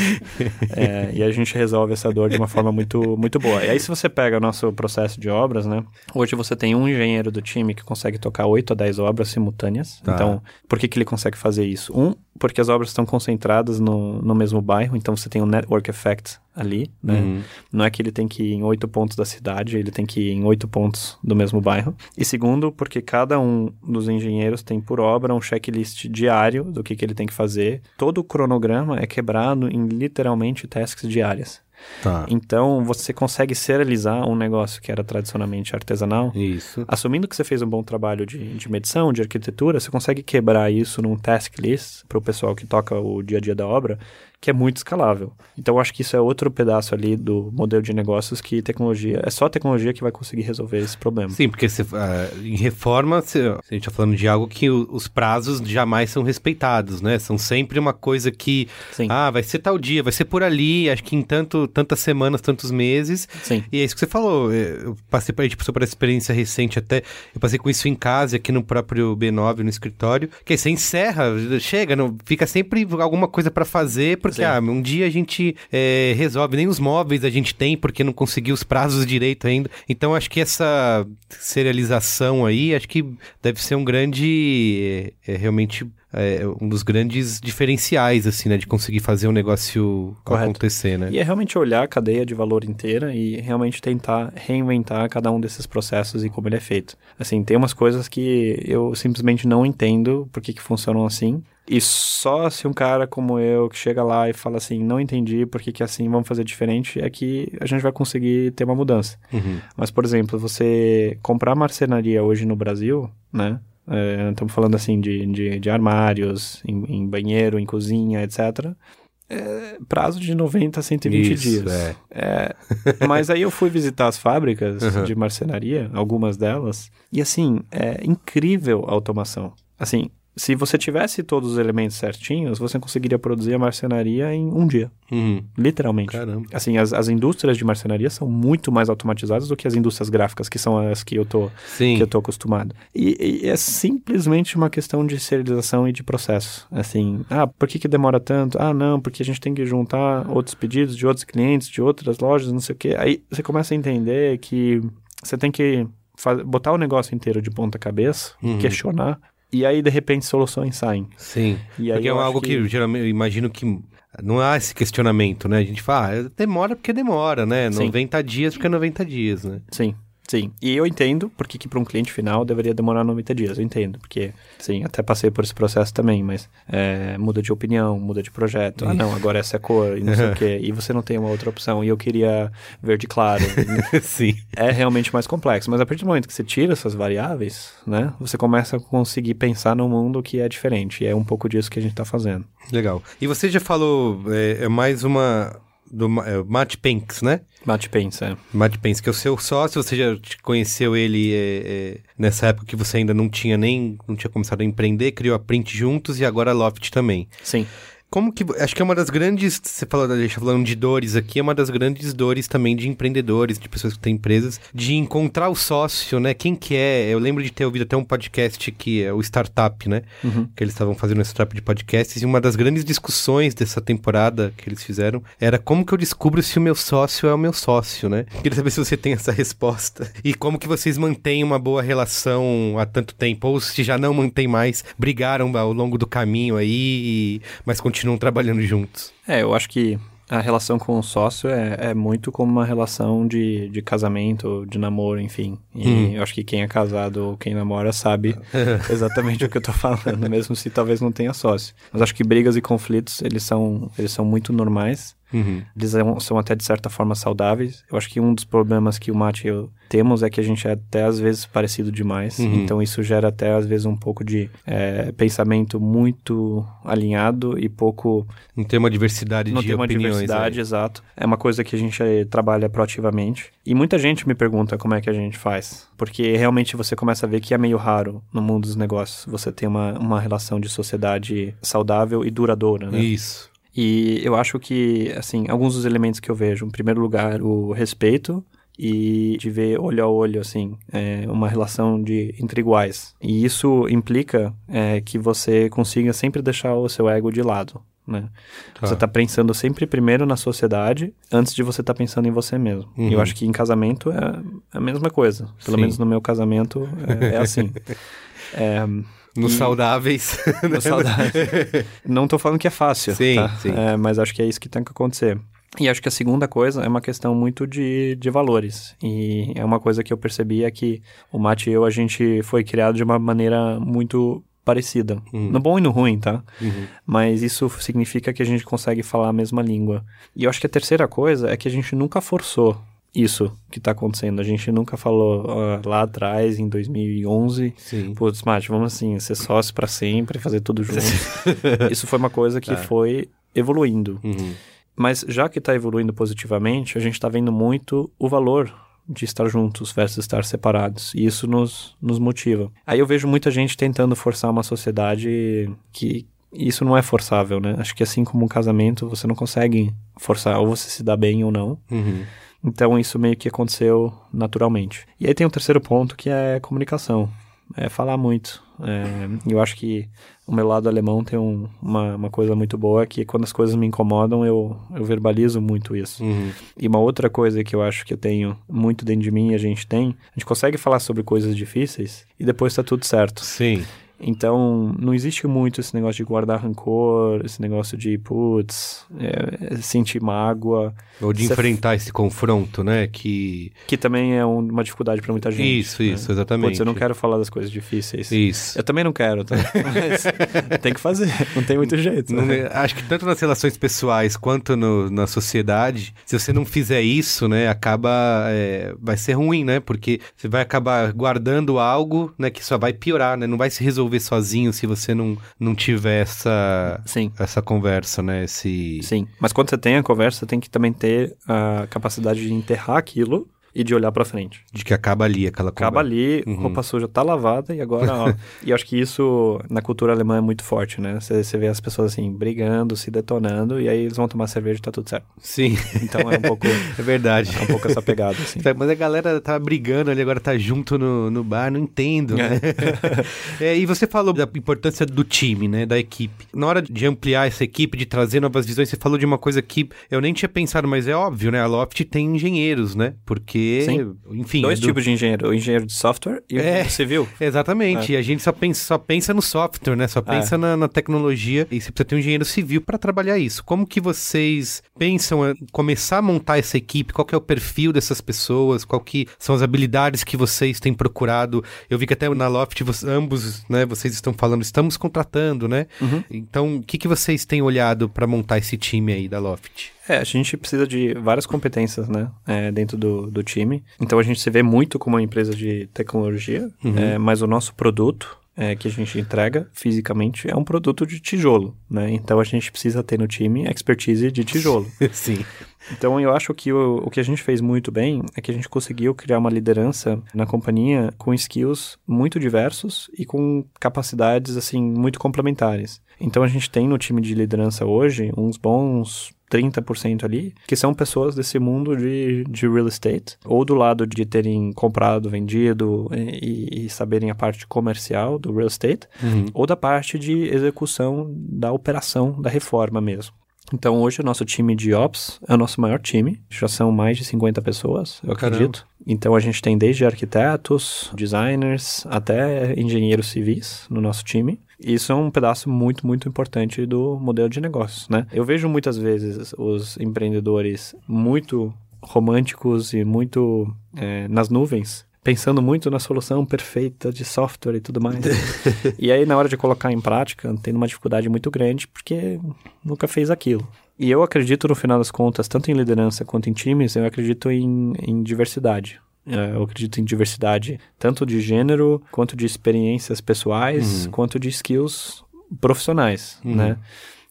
É, e a gente resolve essa dor de uma forma muito, muito boa. E aí se você pega o nosso processo de obras, né? Hoje você tem um engenheiro do time que consegue tocar 8 a 10 obras simultâneas. Tá. Então, por que, que ele consegue fazer isso? Um, porque as obras estão concentradas no, no mesmo bairro, então você tem um network effect ali, né? Uhum. Não é que ele tem que ir em oito pontos da cidade, ele tem que ir em oito pontos do mesmo bairro. E segundo, porque cada um dos engenheiros tem por obra um checklist diário do que, que ele tem que fazer. Todo o cronograma é quebrado em literalmente tasks diárias. Tá. Então, você consegue serializar um negócio que era tradicionalmente artesanal. Isso. Assumindo que você fez um bom trabalho de, de medição, de arquitetura, você consegue quebrar isso num task list para o pessoal que toca o dia a dia da obra que é muito escalável. Então, acho que isso é outro pedaço ali do modelo de negócios que tecnologia, é só a tecnologia que vai conseguir resolver esse problema. Sim, porque uh, em reforma, se, a gente está falando de algo que o, os prazos jamais são respeitados, né? São sempre uma coisa que, Sim. ah, vai ser tal dia, vai ser por ali, acho que em tanto, tantas semanas, tantos meses. Sim. E é isso que você falou. É, eu passei para a gente passou por essa experiência recente até, eu passei com isso em casa, aqui no próprio B9, no escritório, que aí você encerra, chega, não, fica sempre alguma coisa para fazer, porque ah, um dia a gente é, resolve, nem os móveis a gente tem, porque não conseguiu os prazos direito ainda. Então acho que essa serialização aí, acho que deve ser um grande, é, é realmente é, um dos grandes diferenciais, assim, né? De conseguir fazer um negócio Correto. acontecer, né? E é realmente olhar a cadeia de valor inteira e realmente tentar reinventar cada um desses processos e como ele é feito. Assim, tem umas coisas que eu simplesmente não entendo por que, que funcionam assim. E só se um cara como eu que chega lá e fala assim, não entendi por que, que assim vamos fazer diferente, é que a gente vai conseguir ter uma mudança. Uhum. Mas, por exemplo, você comprar marcenaria hoje no Brasil, né? É, estamos falando assim de, de, de armários, em, em, banheiro, em cozinha, etc. É, prazo de 90 a 120 Isso, dias. É. É, mas aí eu fui visitar as fábricas uhum. de marcenaria, algumas delas, e assim, é incrível a automação. Assim, se você tivesse todos os elementos certinhos, você conseguiria produzir a marcenaria em um dia. Uhum. Literalmente. Caramba. Assim, as, as indústrias de marcenaria são muito mais automatizadas do que as indústrias gráficas, que são as que eu tô, Sim. que eu tô acostumado. E, e, é simplesmente uma questão de serialização e de processo. Assim, ah, por que, que demora tanto? Ah, não, porque a gente tem que juntar outros pedidos de outros clientes, de outras lojas, não sei o quê. Aí você começa a entender que você tem que botar o negócio inteiro de ponta cabeça, Uhum. questionar, e aí de repente soluções saem. Sim. E porque é algo acho que... geralmente eu imagino que não há esse questionamento, né? A gente fala, ah, demora porque demora, né? Sim. 90 dias porque é 90 dias, né? Sim, sim. E eu entendo porque que para um cliente final deveria demorar 90 dias. Eu entendo, porque, sim, até passei por esse processo também, mas é, muda de opinião, muda de projeto. Ah, não, agora essa é a cor e não sei o quê. E você não tem uma outra opção. E eu queria verde claro. Sim. é realmente mais complexo. Mas a partir do momento que você tira essas variáveis, né, você começa a conseguir pensar num mundo que é diferente. E é um pouco disso que a gente está fazendo. Legal. E você já falou, é, é mais uma... Do é, Matt Penks, né? Bate pensa. Matt Penske, que é o seu sócio, você já conheceu ele é, é, nessa época que você ainda não tinha nem, não tinha começado a empreender, criou a Print juntos e agora a Loft também. Sim. Como que, acho que é uma das grandes, você falou, a gente tá falando de dores aqui, é uma das grandes dores também de empreendedores, de pessoas que têm empresas, de encontrar o sócio, né, quem que é, eu lembro de ter ouvido até um podcast que é o Startup, né, Uhum. que eles estavam fazendo esse startup de podcasts, e uma das grandes discussões dessa temporada que eles fizeram era como que eu descubro se o meu sócio é o meu sócio, né? Queria saber se você tem essa resposta. E como que vocês mantêm uma boa relação há tanto tempo, ou se já não mantém mais, brigaram ao longo do caminho aí, e- mas continuam trabalhando juntos. É, eu acho que a relação com o sócio é, é muito como uma relação de, de casamento, de namoro, enfim. E Hum. eu acho que quem é casado ou quem namora sabe exatamente o que eu tô falando, mesmo se talvez não tenha sócio. Mas acho que brigas e conflitos, eles são, eles são muito normais. Uhum. Eles são, são até de certa forma saudáveis. Eu acho que um dos problemas que o Mate e eu temos é que a gente é até às vezes parecido demais. Uhum. Então isso gera até às vezes um pouco de é, pensamento muito alinhado e pouco Não tem uma diversidade não de tem uma opiniões. diversidade, aí. exato. É uma coisa que a gente eh, trabalha proativamente. E muita gente me pergunta como é que a gente faz. Porque realmente você começa a ver que é meio raro no mundo dos negócios você ter uma, uma relação de sociedade saudável e duradoura, né? Isso. E eu acho que, assim, alguns dos elementos que eu vejo, em primeiro lugar, o respeito e de ver olho a olho, assim, é, uma relação de entre iguais. E isso implica é, que você consiga sempre deixar o seu ego de lado, né? Tá. Você tá pensando sempre primeiro na sociedade antes de você tá pensando em você mesmo. Uhum. E eu acho que em casamento é a mesma coisa. Pelo Sim. menos no meu casamento é, é assim. É, Nos saudáveis. no saudável. Não tô falando que é fácil, Sim, tá? sim. É, mas acho que é isso que tem que acontecer. E acho que a segunda coisa é uma questão muito de, de valores. E é uma coisa que eu percebi é que o Mate e eu, a gente foi criado de uma maneira muito parecida. Uhum. No bom e no ruim, tá? Uhum. Mas isso significa que a gente consegue falar a mesma língua. E eu acho que a terceira coisa é que a gente nunca forçou isso que tá acontecendo. A gente nunca falou lá atrás, em 2011, Sim. Putz, Mate, vamos assim, ser sócio pra sempre, fazer tudo junto. Isso foi uma coisa que Tá. foi evoluindo. Uhum. Mas já que tá evoluindo positivamente, a gente tá vendo muito o valor de estar juntos versus estar separados. E isso nos, nos motiva. Aí eu vejo muita gente tentando forçar uma sociedade que isso não é forçável, né? Acho que assim como um casamento, você não consegue forçar ou você se dá bem ou não. Uhum. Então isso meio que aconteceu naturalmente. E aí tem o terceiro ponto que é comunicação. É falar muito. É, eu acho que o meu lado alemão tem um- uma, uma coisa muito boa que quando as coisas me incomodam eu, eu verbalizo muito isso. Uhum. E uma outra coisa que eu acho que eu tenho muito dentro de mim e a gente tem, a gente consegue falar sobre coisas difíceis e depois tá tudo certo. Sim. Então, não existe muito esse negócio de guardar rancor, esse negócio de, putz, é, sentir mágoa, Ou de Você- enfrentar esse confronto, né? Que. que também é um- uma dificuldade pra muita gente. isso, né? isso, exatamente. Putz, eu não quero falar das coisas difíceis. Isso. Eu também não quero, tá? Mas tem que fazer, não tem muito jeito. Né? é- acho que tanto nas relações pessoais quanto no- na sociedade, se você não fizer isso, né, acaba é, vai ser ruim, né? Porque você vai acabar guardando algo, né, que só vai piorar, né? Não vai se resolver sozinho se você não, não tiver essa Sim. essa conversa, né? Esse Sim, mas quando você tem a conversa, você tem que também ter a capacidade de enterrar aquilo e de olhar pra frente. de que acaba ali aquela Acaba conversa. ali, Uhum. roupa suja tá lavada e agora, ó. e acho que isso na cultura alemã é muito forte, né? Você, vê as pessoas assim, brigando, se detonando, e aí eles vão tomar cerveja e tá tudo certo. Sim, Então é um pouco, é verdade. é um pouco essa pegada, assim. Mas a galera tá brigando ali, agora tá junto no, no bar, não entendo, né? É, e você falou da importância do time, né? Da equipe. Na hora de ampliar essa equipe, de trazer novas visões, você falou de uma coisa que eu nem tinha pensado, mas é óbvio, né? A Loft tem engenheiros, né? Porque Sim. enfim... Dois é do- tipos de engenheiro, o engenheiro de software e É. o civil. Exatamente, e a gente só pensa, só pensa no software, né? Só pensa na, na tecnologia e você precisa ter um engenheiro civil para trabalhar isso. Como que vocês pensam em começar a montar essa equipe? Qual que é o perfil dessas pessoas? Qual que são as habilidades que vocês têm procurado? Eu vi que até na Loft ambos, né, vocês estão falando, estamos contratando, né? Então, o que, que vocês têm olhado para montar esse time aí da Loft? É, a gente precisa de várias competências, né, é, dentro do, do time. Então a gente se vê muito como uma empresa de tecnologia, é, mas o nosso produto é, que a gente entrega fisicamente é um produto de tijolo, né? Então a gente precisa ter no time expertise de tijolo. Sim. Então eu acho que o, o que a gente fez muito bem é que a gente conseguiu criar uma liderança na companhia com skills muito diversos e com capacidades assim muito complementares. Então a gente tem no time de liderança hoje uns bons 30% ali, que são pessoas desse mundo de, de real estate, ou do lado de terem comprado, vendido e, e saberem a parte comercial do real estate, ou da parte de execução da operação da reforma mesmo. Então hoje o nosso time de Ops é o nosso maior time, já são mais de 50 pessoas, eu Caramba. acredito. Então a gente tem desde arquitetos, designers, até engenheiros civis no nosso time. Isso é um pedaço muito, muito importante do modelo de negócios, né? Eu vejo muitas vezes os empreendedores muito românticos e muito é, nas nuvens, pensando muito na solução perfeita de software e tudo mais. e aí, na hora de colocar em prática, tendo uma dificuldade muito grande, porque nunca fez aquilo. E eu acredito, no final das contas, tanto em liderança quanto em times, eu acredito em, em diversidade. É, Eu acredito em diversidade tanto de gênero, quanto de experiências pessoais, quanto de skills profissionais, né?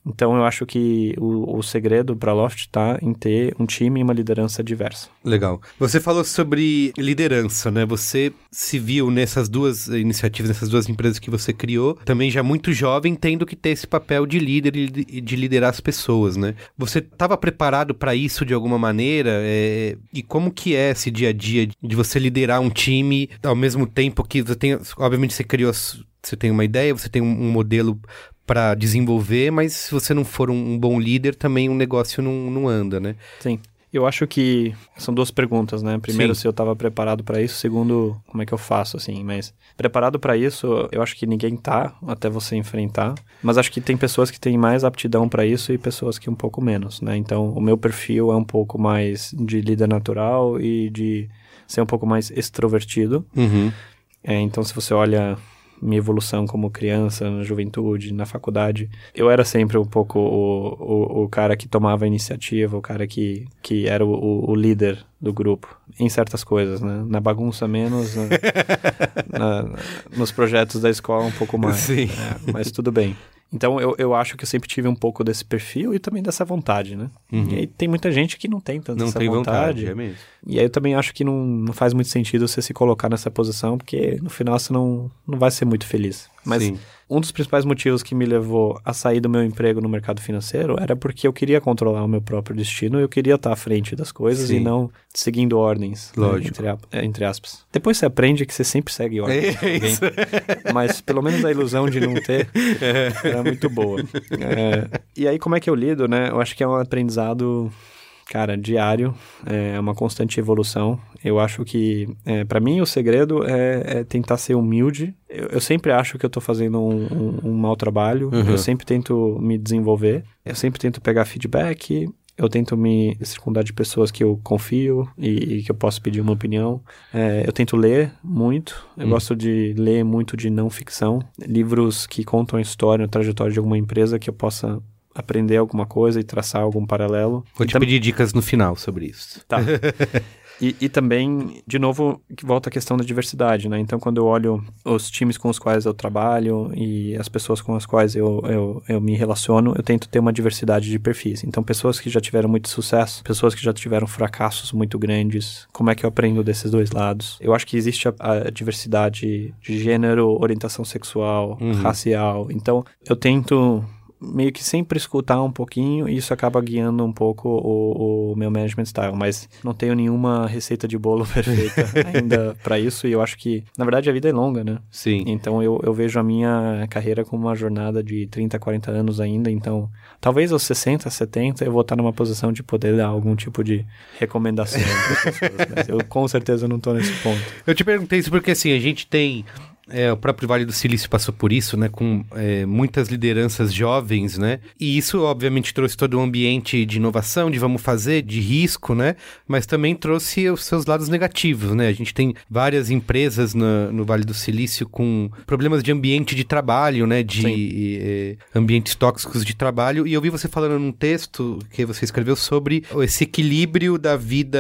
Então eu acho que o, o segredo para Loft está em ter um time e uma liderança diversa. Legal. Você falou sobre liderança, né? Você se viu nessas duas iniciativas, nessas duas empresas que você criou, também já muito jovem, tendo que ter esse papel de líder e de- de liderar as pessoas, né? Você estava preparado para isso de alguma maneira? É, E como que é esse dia a dia de você liderar um time ao mesmo tempo que você tem, obviamente você criou, as- você tem uma ideia, você tem um modelo para desenvolver, mas se você não for um, um bom líder, também o negócio não, não anda, né? Sim. Eu acho que são duas perguntas, né? Primeiro, Sim. se eu estava preparado para isso. Segundo, como é que eu faço, assim. Mas preparado para isso, eu acho que ninguém tá até você enfrentar. Mas acho que tem pessoas que têm mais aptidão para isso e pessoas que um pouco menos, né? Então, o meu perfil é um pouco mais de líder natural e de ser um pouco mais extrovertido. Uhum. É, então, se você olha minha evolução como criança, na juventude, na faculdade, eu era sempre um pouco o, o, o cara que tomava a iniciativa, o cara que, que era o, o- líder do grupo, em certas coisas, né? Na bagunça menos, na- na- nos projetos da escola um pouco mais. Sim. É, mas tudo bem. Então, eu, eu acho que eu sempre tive um pouco desse perfil e também dessa vontade, né? E aí tem muita gente que não tem tanta Não essa tem vontade, vontade é mesmo. e aí eu também acho que não, não faz muito sentido você se colocar nessa posição, porque no final você não, não vai ser muito feliz. Mas Sim. Um dos principais motivos que me levou a sair do meu emprego no mercado financeiro era porque eu queria controlar o meu próprio destino, eu queria estar à frente das coisas Sim. e não seguindo ordens. né, Lógico. entre, a- é, entre aspas. Depois você aprende que você sempre segue ordens. de É alguém. isso. Mas pelo menos a ilusão de não ter é muito boa. É, e aí, como é que eu lido, né? Eu acho que é um aprendizado, cara, diário, é uma constante evolução. Eu acho que, é, para mim, o segredo é, é tentar ser humilde. Eu, eu sempre acho que eu tô fazendo um, um- um mau trabalho, Uhum. eu sempre tento me desenvolver, eu sempre tento pegar feedback. Eu tento me circundar de pessoas que eu confio e, e que eu posso pedir uma opinião. É, eu tento ler muito. Eu gosto de ler muito de não ficção. Livros que contam a história, a trajetória de alguma empresa que eu possa aprender alguma coisa e traçar algum paralelo. Vou E te tam- pedir dicas no final sobre isso. Tá. E, e também, de novo, que volta a questão da diversidade, né? Então, quando eu olho os times com os quais eu trabalho e as pessoas com as quais eu, eu, eu me relaciono, eu tento ter uma diversidade de perfis. Então, pessoas que já tiveram muito sucesso, pessoas que já tiveram fracassos muito grandes, como é que eu aprendo desses dois lados? Eu acho que existe a, a diversidade de gênero, orientação sexual, racial. Então, eu tento meio que sempre escutar um pouquinho e isso acaba guiando um pouco o, o meu management style, mas não tenho nenhuma receita de bolo perfeita ainda para isso e eu acho que, na verdade, a vida é longa, né? Sim. Então eu, eu vejo a minha carreira como uma jornada de 30, 40 anos ainda, então talvez aos 60, 70 eu vou estar numa posição de poder dar algum tipo de recomendação para pessoas, mas eu com certeza não estou nesse ponto. Eu te perguntei isso porque assim, a gente tem é, o próprio Vale do Silício passou por isso, né? Com é, muitas lideranças jovens, né? E isso, obviamente, trouxe todo um ambiente de inovação, de vamos fazer, de risco, né? Mas também trouxe os seus lados negativos, né? A gente tem várias empresas no, no Vale do Silício com problemas de ambiente de trabalho, né? De é, ambientes tóxicos de trabalho. E eu vi você falando num texto que você escreveu sobre esse equilíbrio da vida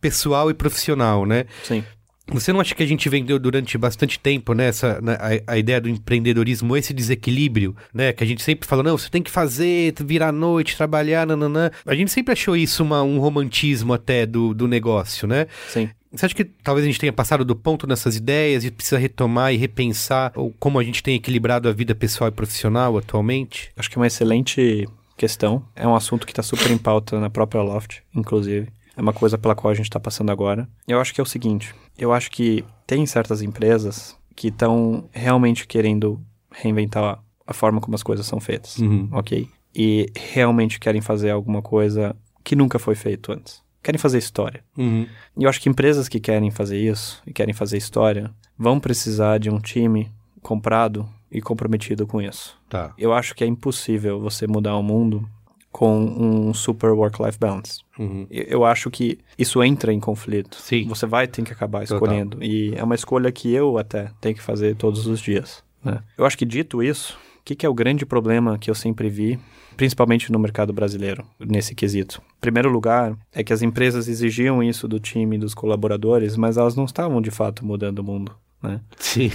pessoal e profissional, né? Sim. Você não acha que a gente vendeu durante bastante tempo, né, essa, né, a, a, ideia do empreendedorismo, esse desequilíbrio, né, que a gente sempre fala, não, você tem que fazer, virar à noite, trabalhar, nananã. A gente sempre achou isso uma, um romantismo até do, do negócio, né? Sim. Você acha que talvez a gente tenha passado do ponto nessas ideias e precisa retomar e repensar ou como a gente tem equilibrado a vida pessoal e profissional atualmente? Acho que é uma excelente questão. É um assunto que está super em pauta na própria Loft, inclusive. É uma coisa pela qual a gente está passando agora. Eu acho que é o seguinte: eu acho que tem certas empresas que estão realmente querendo reinventar a forma como as coisas são feitas, uhum. ok? E realmente querem fazer alguma coisa que nunca foi feito antes. Querem fazer história. Uhum. E eu acho que empresas que querem fazer isso e querem fazer história vão precisar de um time comprado e comprometido com isso. Tá. Eu acho que é impossível você mudar o mundo com um super work-life balance. Uhum. Eu acho que isso entra em conflito. Sim. Você vai ter que acabar escolhendo. Total. E é uma escolha que eu até tenho que fazer todos os dias. Né? Eu acho que dito isso, o que, que, é o grande problema que eu sempre vi, principalmente no mercado brasileiro, nesse quesito? Em primeiro lugar, é que as empresas exigiam isso do time, dos colaboradores, mas elas não estavam de fato mudando o mundo né? Sim.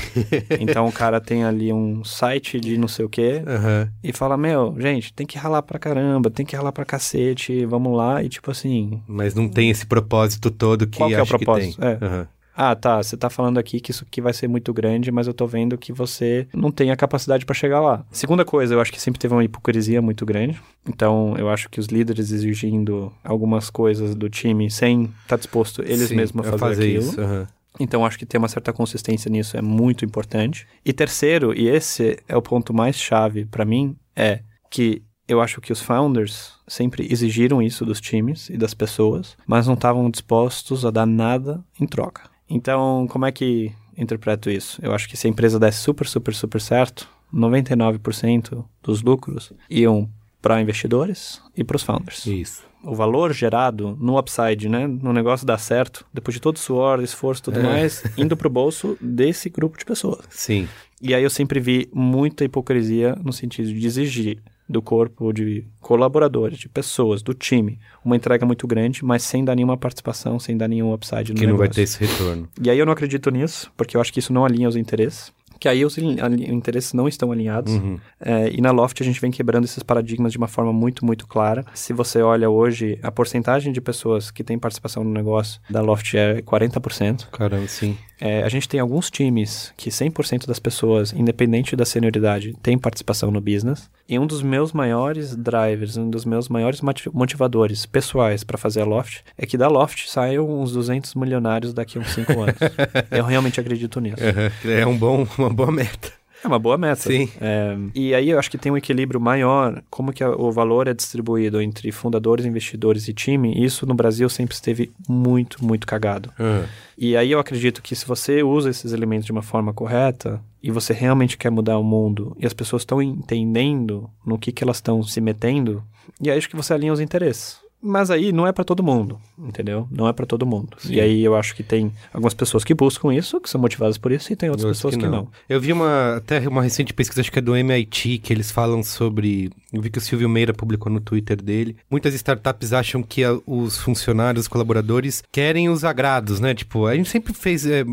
então o cara tem ali um site de não sei o quê uhum. e fala, meu, gente, tem que ralar pra caramba, tem que ralar pra cacete, vamos lá, e tipo assim... Mas não tem esse propósito todo que Qual que é o propósito? É. Uhum. Ah, tá, você tá falando aqui que isso aqui vai ser muito grande, mas eu tô vendo que você não tem a capacidade para chegar lá. Segunda coisa, eu acho que sempre teve uma hipocrisia muito grande. Então, eu acho que os líderes exigindo algumas coisas do time sem estar tá disposto eles Sim, mesmos a fazer, fazer aquilo. Isso, uhum. Então, acho que ter uma certa consistência nisso é muito importante. E terceiro, e esse é o ponto mais chave para mim, é que eu acho que os founders sempre exigiram isso dos times e das pessoas, mas não estavam dispostos a dar nada em troca. Então, como é que interpreto isso? Eu acho que se a empresa desse super, super, super certo, 99% dos lucros iam para investidores e para os founders. Isso o valor gerado no upside, né? No negócio dar certo, depois de todo o suor, esforço e tudo é. mais, indo pro bolso desse grupo de pessoas. Sim. E aí eu sempre vi muita hipocrisia no sentido de exigir do corpo de colaboradores, de pessoas, do time, uma entrega muito grande, mas sem dar nenhuma participação, sem dar nenhum upside no Que negócio. não vai ter esse retorno. E aí eu não acredito nisso, porque eu acho que isso não alinha os interesses que aí os interesses não estão alinhados. Uhum. É, e na Loft a gente vem quebrando esses paradigmas de uma forma muito, muito clara. Se você olha hoje, a porcentagem de pessoas que têm participação no negócio da Loft é 40%. Caramba, sim. É, a gente tem alguns times que 100% das pessoas, independente da senioridade, tem participação no business. E um dos meus maiores drivers, um dos meus maiores motivadores pessoais para fazer a Loft é que da Loft saiam uns 200 milionários daqui a uns 5 anos. Eu realmente acredito nisso. É um bom, uma boa meta. É uma boa meta. Sim. É, e aí eu acho que tem um equilíbrio maior, como que o valor é distribuído entre fundadores, investidores e time, isso no Brasil sempre esteve muito, muito cagado. Uhum. E aí eu acredito que se você usa esses elementos de uma forma correta e você realmente quer mudar o mundo e as pessoas estão entendendo no que, que elas estão se metendo, e aí acho que você alinha os interesses. Mas aí não é para todo mundo, entendeu? Não é para todo mundo. Sim. E aí eu acho que tem algumas pessoas que buscam isso, que são motivadas por isso, e tem outras pessoas que não. que não. Eu vi uma até uma recente pesquisa, acho que é do MIT, que eles falam sobre. Eu vi que o Silvio Meira publicou no Twitter dele. Muitas startups acham que a, os funcionários, os colaboradores, querem os agrados, né? Tipo, a gente sempre fez. É,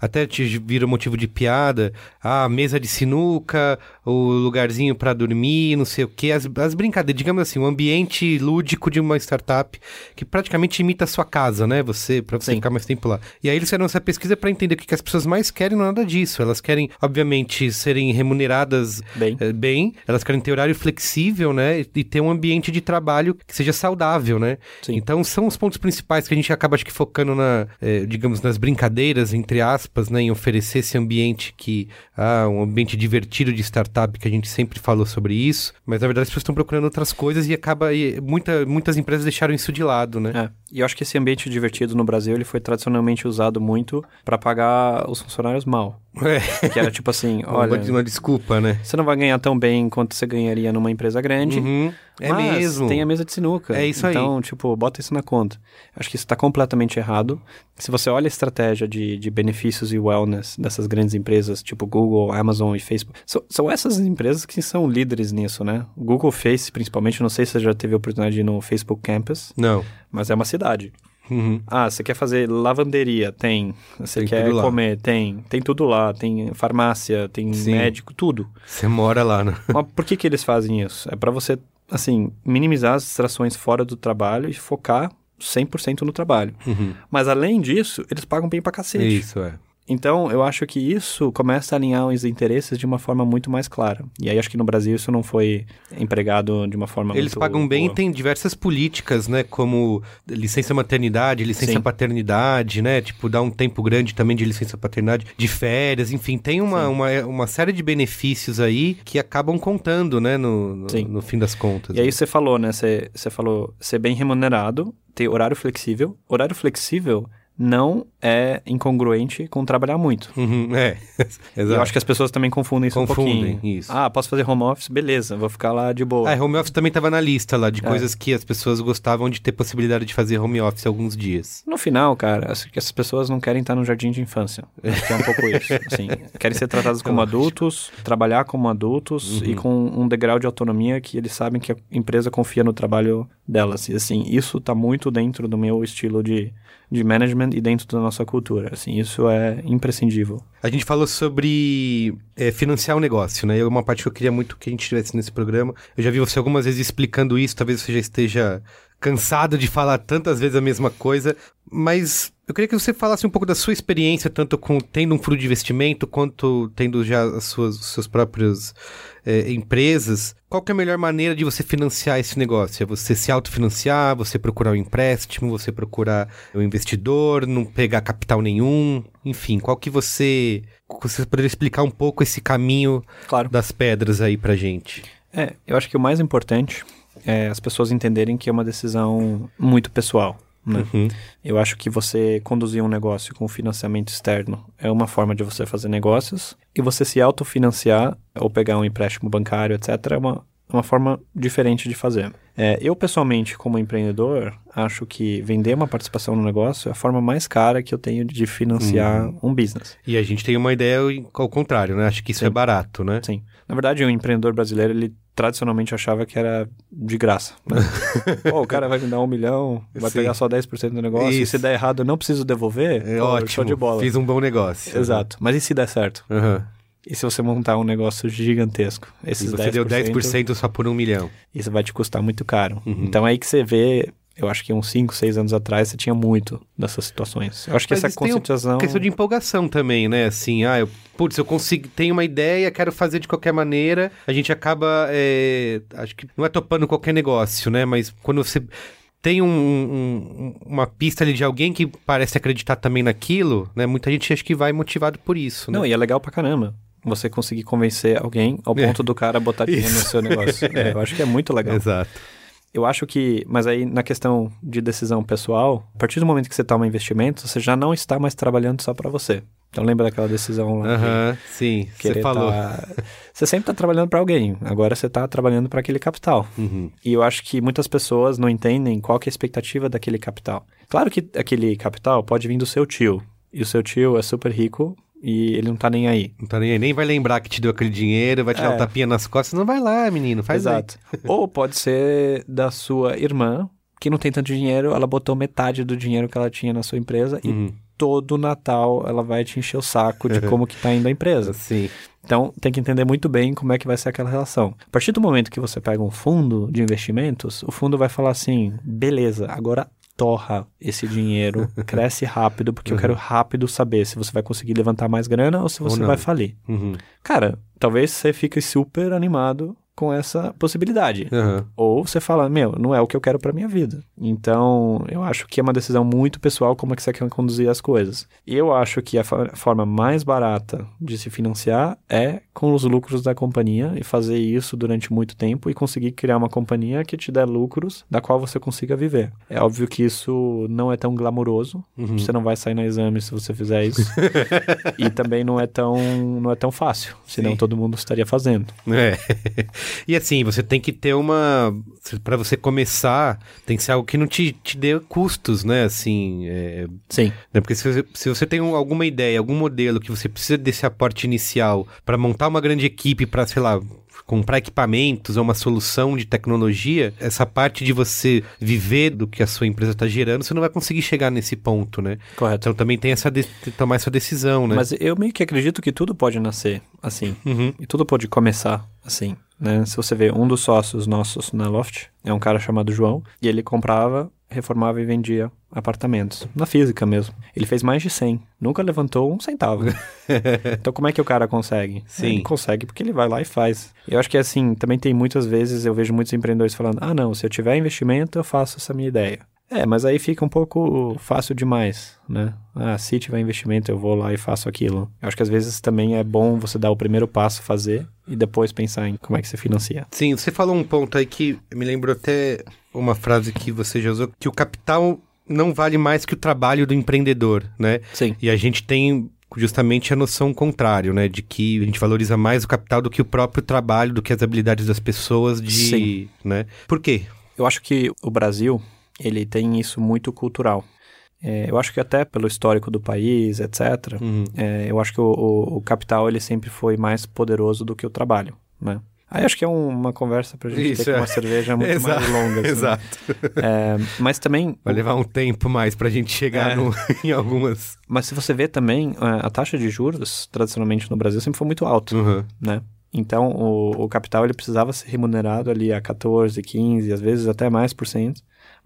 até te vira motivo de piada. A ah, mesa de sinuca, o lugarzinho para dormir, não sei o quê. As, as brincadeiras, digamos assim, o ambiente lúdico de uma startup startup que praticamente imita a sua casa, né? Você, para você Sim. ficar mais tempo lá. E aí eles fizeram essa pesquisa para entender o que, que as pessoas mais querem, não é nada disso. Elas querem, obviamente, serem remuneradas Bem. eh, bem, elas querem ter horário flexível, né? E- ter um ambiente de trabalho que seja saudável, né? Sim. Então são os pontos principais que a gente acaba, acho que, focando na, eh, digamos, nas brincadeiras, entre aspas, né? Em oferecer esse ambiente que, ah, um ambiente divertido de startup, que a gente sempre falou sobre isso. Mas na verdade as pessoas estão procurando outras coisas e acaba, e muita, muitas empresas deixaram isso de lado, né? É, e eu acho que esse ambiente divertido no Brasil, ele foi tradicionalmente usado muito para pagar os funcionários mal. É, Que era tipo assim, olha, olha, uma desculpa, né? você não vai ganhar tão bem quanto você ganharia numa empresa grande, Uhum, É mesmo. tem a mesa de sinuca. É isso aí. Então, tipo, bota isso na conta. Acho que isso está completamente errado. Se você olha a estratégia de, de benefícios e wellness dessas grandes empresas, tipo Google, Amazon e Facebook, são, são essas empresas que são líderes nisso, né? Google Face, principalmente, não sei se você já teve a oportunidade de ir no Facebook Campus, Não. mas é uma cidade. Uhum. Ah, você quer fazer lavanderia? Tem. Você Tem quer comer? Tem. Tem tudo lá. Tem farmácia, tem Sim. médico, tudo. Você mora lá, né? Mas por que, que eles fazem isso? É para você, assim, minimizar as distrações fora do trabalho e focar 100% no trabalho. Uhum. Mas além disso, eles pagam bem pra cacete. Isso, é. Então, eu acho que isso começa a alinhar os interesses de uma forma muito mais clara. E aí, acho que no Brasil isso não foi empregado de uma forma Eles muito pagam bem boa. e tem diversas políticas, né? Como licença maternidade, licença Sim. paternidade, né? Tipo, dar um tempo grande também de licença paternidade, de férias, enfim, tem uma, uma, uma série de benefícios aí que acabam contando, né? No, no, no fim das contas. E aí você falou, né? Você, você falou ser bem remunerado, ter horário flexível. Horário flexível não é incongruente com trabalhar muito. Uhum, é, exato. eu acho que as pessoas também confundem isso Confundem, um pouquinho. isso. Ah, posso fazer home office? Beleza, vou ficar lá de boa. Ah, home office também tava na lista lá, de É. coisas que as pessoas gostavam de ter possibilidade de fazer home office alguns dias. No final, cara, acho que essas pessoas não querem estar no jardim de infância. Acho que é um pouco isso. Assim, querem ser tratadas como adultos, trabalhar como adultos Uhum. e com um degrau de autonomia que eles sabem que a empresa confia no trabalho delas. E assim, isso tá muito dentro do meu estilo de, de management e dentro da nossa cultura. Assim, isso é imprescindível. A gente falou sobre é, financiar o negócio, né? É uma parte que eu queria muito que a gente tivesse nesse programa. Eu já vi você algumas vezes explicando isso, talvez você já esteja cansado de falar tantas vezes a mesma coisa, mas eu queria que você falasse um pouco da sua experiência, tanto com tendo um fundo de investimento, quanto tendo já as suas, os seus próprios é, empresas. Qual que é a melhor maneira de você financiar esse negócio? É você se autofinanciar, você procurar um empréstimo, você procurar um investidor, não pegar capital nenhum, enfim, qual que você... Você poderia explicar um pouco esse caminho Claro. das pedras aí pra gente? É, eu acho que o mais importante é as pessoas entenderem que é uma decisão muito pessoal. Né? Uhum. Eu acho que você conduzir um negócio com financiamento externo é uma forma de você fazer negócios e você se autofinanciar ou pegar um empréstimo bancário, etc., é uma, uma forma diferente de fazer. É, eu, pessoalmente, como empreendedor, acho que vender uma participação no negócio é a forma mais cara que eu tenho de financiar um business. E a gente tem uma ideia ao contrário, né? Acho que isso Sim. é barato, né? Sim. Na verdade, o empreendedor brasileiro, ele tradicionalmente achava que era de graça. Né? Pô, o cara vai me dar um milhão, vai Sim. pegar só 10% do negócio, e Isso. se der errado eu não preciso devolver, É pô, ótimo. show de bola. Fiz um bom negócio. Exato. Mas e se der certo? Aham. E se você montar um negócio gigantesco? E Esses você 10%, deu 10% só por um milhão. isso vai te custar muito caro. Uhum. Então é aí que você vê, eu acho que uns 5, 6 anos atrás você tinha muito dessas situações. Eu acho que Mas essa tem conscientização... Questão de empolgação também, né? Assim, ah, eu, putz, eu consigo, tenho uma ideia, quero fazer de qualquer maneira. A gente acaba, é, acho que não é topando qualquer negócio, né? Mas quando você tem um- um- uma pista ali de alguém que parece acreditar também naquilo, né? Muita gente acha que vai motivado por isso, né? Não, e é legal pra caramba. Você conseguir convencer alguém ao É. ponto do cara botar dinheiro no seu negócio. É, eu acho que é muito legal. Exato. Eu acho que, mas aí na questão de decisão pessoal, a partir do momento que você toma investimento, você já não está mais trabalhando só pra você. Então lembra daquela decisão lá? que Aham, sim, você falou. tá- Você sempre está trabalhando para alguém. Agora você está trabalhando para aquele capital. Uhum. E eu acho que muitas pessoas não entendem qual é a expectativa daquele capital. Claro que aquele capital pode vir do seu tio. E o seu tio é super rico e ele não tá nem aí. Não tá nem aí, nem vai lembrar que te deu aquele dinheiro, vai te dar É. um tapinha nas costas. Não vai lá, menino, faz aí. Exato. Ou pode ser da sua irmã, que não tem tanto dinheiro, ela botou metade do dinheiro que ela tinha na sua empresa e Uhum. todo Natal ela vai te encher o saco de como que tá indo a empresa. Sim. Então, tem que entender muito bem como é que vai ser aquela relação. A partir do momento que você pega um fundo de investimentos, o fundo vai falar assim: beleza, agora torra esse dinheiro, cresce rápido, porque uhum. eu quero rápido saber se você vai conseguir levantar mais grana ou se você ou vai falir. Uhum. Cara, talvez você fique super animado com essa possibilidade. Uhum. Ou você fala, meu, não é o que eu quero para minha vida. Então, eu acho que é uma decisão muito pessoal como é que você quer conduzir as coisas. Eu acho que a forma mais barata de se financiar é com os lucros da companhia e fazer isso durante muito tempo e conseguir criar uma companhia que te dê lucros da qual você consiga viver. É óbvio que isso não é tão glamouroso, uhum. você não vai sair no exame se você fizer isso. e também não é tão não é tão fácil, senão Sim. todo mundo estaria fazendo. É. E assim, você tem que ter uma. para você começar, tem que ser algo que não te, te dê custos, né? Assim. É... Sim. Né? Porque se você, se você tem um, alguma ideia, algum modelo que você precisa desse aporte inicial para montar uma grande equipe para, sei lá, comprar equipamentos ou uma solução de tecnologia, essa parte de você viver do que a sua empresa está gerando, você não vai conseguir chegar nesse ponto, né? Correto. Então também tem essa de, tomar essa decisão, né? Mas eu meio que acredito que tudo pode nascer assim. Uhum. E tudo pode começar assim. Né? Se você vê um dos sócios nossos na Loft, é um cara chamado João, e ele comprava, reformava e vendia apartamentos, na física mesmo. Ele fez mais de 100, nunca levantou um centavo. então como é que o cara consegue? Sim. Ele consegue porque ele vai lá e faz. Eu acho que assim, também tem muitas vezes, eu vejo muitos empreendedores falando, ah não, se eu tiver investimento eu faço essa minha ideia. É, mas aí fica um pouco fácil demais, né? Ah, se tiver investimento, eu vou lá e faço aquilo. Eu acho que às vezes também é bom você dar o primeiro passo, fazer, e depois pensar em como é que você financia. Sim, você falou um ponto aí que me lembrou até uma frase que você já usou, que o capital não vale mais que o trabalho do empreendedor, né? Sim. E a gente tem justamente a noção contrária, né? De que a gente valoriza mais o capital do que o próprio trabalho, do que as habilidades das pessoas de... Sim. Né? Por quê? Eu acho que o Brasil, ele tem isso muito cultural. É, eu acho que até pelo histórico do país, etc., uhum. é, eu acho que o, o, o, capital ele sempre foi mais poderoso do que o trabalho, né? Aí acho que é um, uma conversa pra gente Isso, ter com uma é. cerveja muito exato, mais longa. Assim, exato. É, mas também... Vai levar um tempo mais pra gente chegar é, no, em algumas... Mas se você vê também, a taxa de juros, tradicionalmente no Brasil, sempre foi muito alta, uhum. né? Então, o, o capital ele precisava ser remunerado ali a 14, 15, às vezes até mais por cento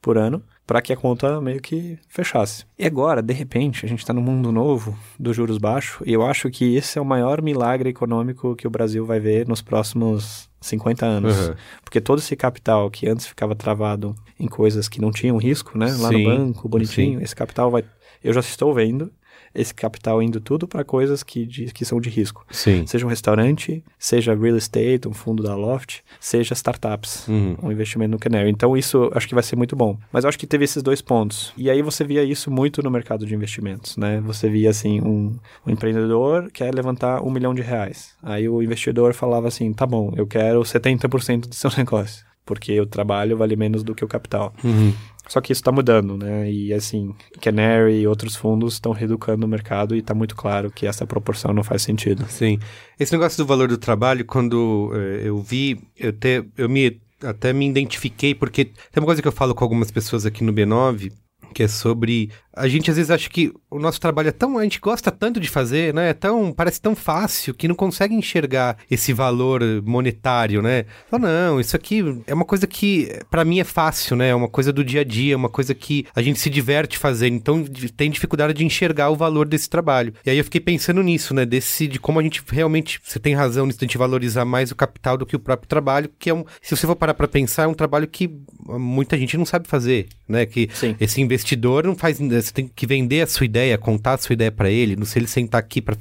por ano, para que a conta meio que fechasse. E agora, de repente, a gente está num mundo novo dos juros baixos, e eu acho que esse é o maior milagre econômico que o Brasil vai ver nos próximos 50 anos. Uhum. Porque todo esse capital que antes ficava travado em coisas que não tinham risco, né? Lá Sim. no banco, bonitinho, Sim. esse capital vai. Eu já estou vendo esse capital indo tudo para coisas que, de, que são de risco. Sim. Seja um restaurante, seja real estate, um fundo da Loft, seja startups, uhum. um investimento no Canary. Então isso acho que vai ser muito bom. Mas eu acho que teve esses dois pontos. E aí você via isso muito no mercado de investimentos, né? Você via assim, um, um empreendedor quer levantar um milhão de reais. Aí o investidor falava assim, tá bom, eu quero 70% do seu negócio porque o trabalho vale menos do que o capital. Uhum. Só que isso está mudando, né? E assim, Canary e outros fundos estão reeducando o mercado e está muito claro que essa proporção não faz sentido. Sim. Esse negócio do valor do trabalho, quando eh, eu vi, eu, te, eu me, até me identifiquei, porque tem uma coisa que eu falo com algumas pessoas aqui no B9, que é sobre a gente às vezes acha que o nosso trabalho é tão. A gente gosta tanto de fazer, né? É tão. Parece tão fácil que não consegue enxergar esse valor monetário, né? Fala, não, isso aqui é uma coisa que para mim é fácil, né? É uma coisa do dia a dia, é uma coisa que a gente se diverte fazendo. Então tem dificuldade de enxergar o valor desse trabalho. E aí eu fiquei pensando nisso, né? Desse, de como a gente realmente. Você tem razão nisso, de a gente valorizar mais o capital do que o próprio trabalho, que é um. Se você for parar pra pensar, é um trabalho que muita gente não sabe fazer, né? Que Sim. esse investidor não faz você tem que vender a sua ideia, contar a sua ideia para ele. Se ele sentar aqui para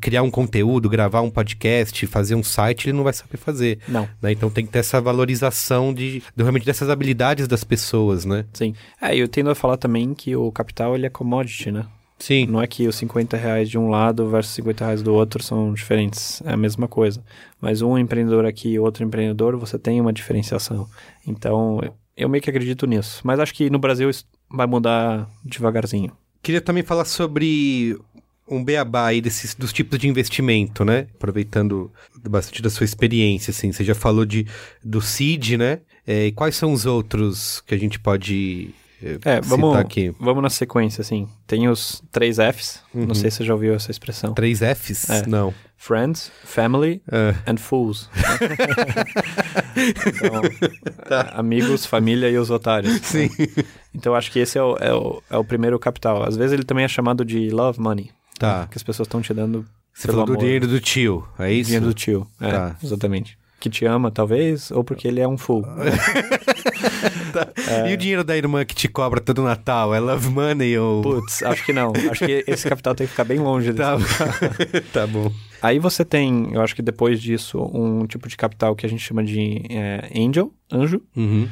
criar um conteúdo, gravar um podcast, fazer um site, ele não vai saber fazer. Não. Né? Então tem que ter essa valorização de, de, realmente dessas habilidades das pessoas, né? Sim. É, eu tendo a falar também que o capital ele é commodity, né? Sim. Não é que os 50 reais de um lado versus 50 reais do outro são diferentes. É a mesma coisa. Mas um empreendedor aqui e outro empreendedor, você tem uma diferenciação. Então, eu meio que acredito nisso. Mas acho que no Brasil vai mudar devagarzinho. Queria também falar sobre um beabá aí desses, dos tipos de investimento, né? Aproveitando bastante da sua experiência, assim. Você já falou de, do CID, né? É, e quais são os outros que a gente pode é, é vamos, aqui? Vamos na sequência, assim. Tem os três Fs. Uhum. Não sei se você já ouviu essa expressão. Três Fs? É. Não. Friends, Family Ah. and Fools. então, amigos, família e os otários. né? Sim. Então acho que esse é o, é, o, é o primeiro capital. Às vezes ele também é chamado de love money. Tá. né? Que as pessoas estão te dando Você pelo falou do amor. dinheiro do tio, é isso? Dinheiro do tio. É, Tá. exatamente. Que te ama, talvez, ou porque ele é um fool. E o dinheiro da irmã que te cobra todo Natal? É love money ou... Putz, acho que não. Acho que esse capital tem que ficar bem longe desse. Tá, tá bom. Aí você tem, eu acho que depois disso, um tipo de capital que a gente chama de é, angel, anjo, Uhum.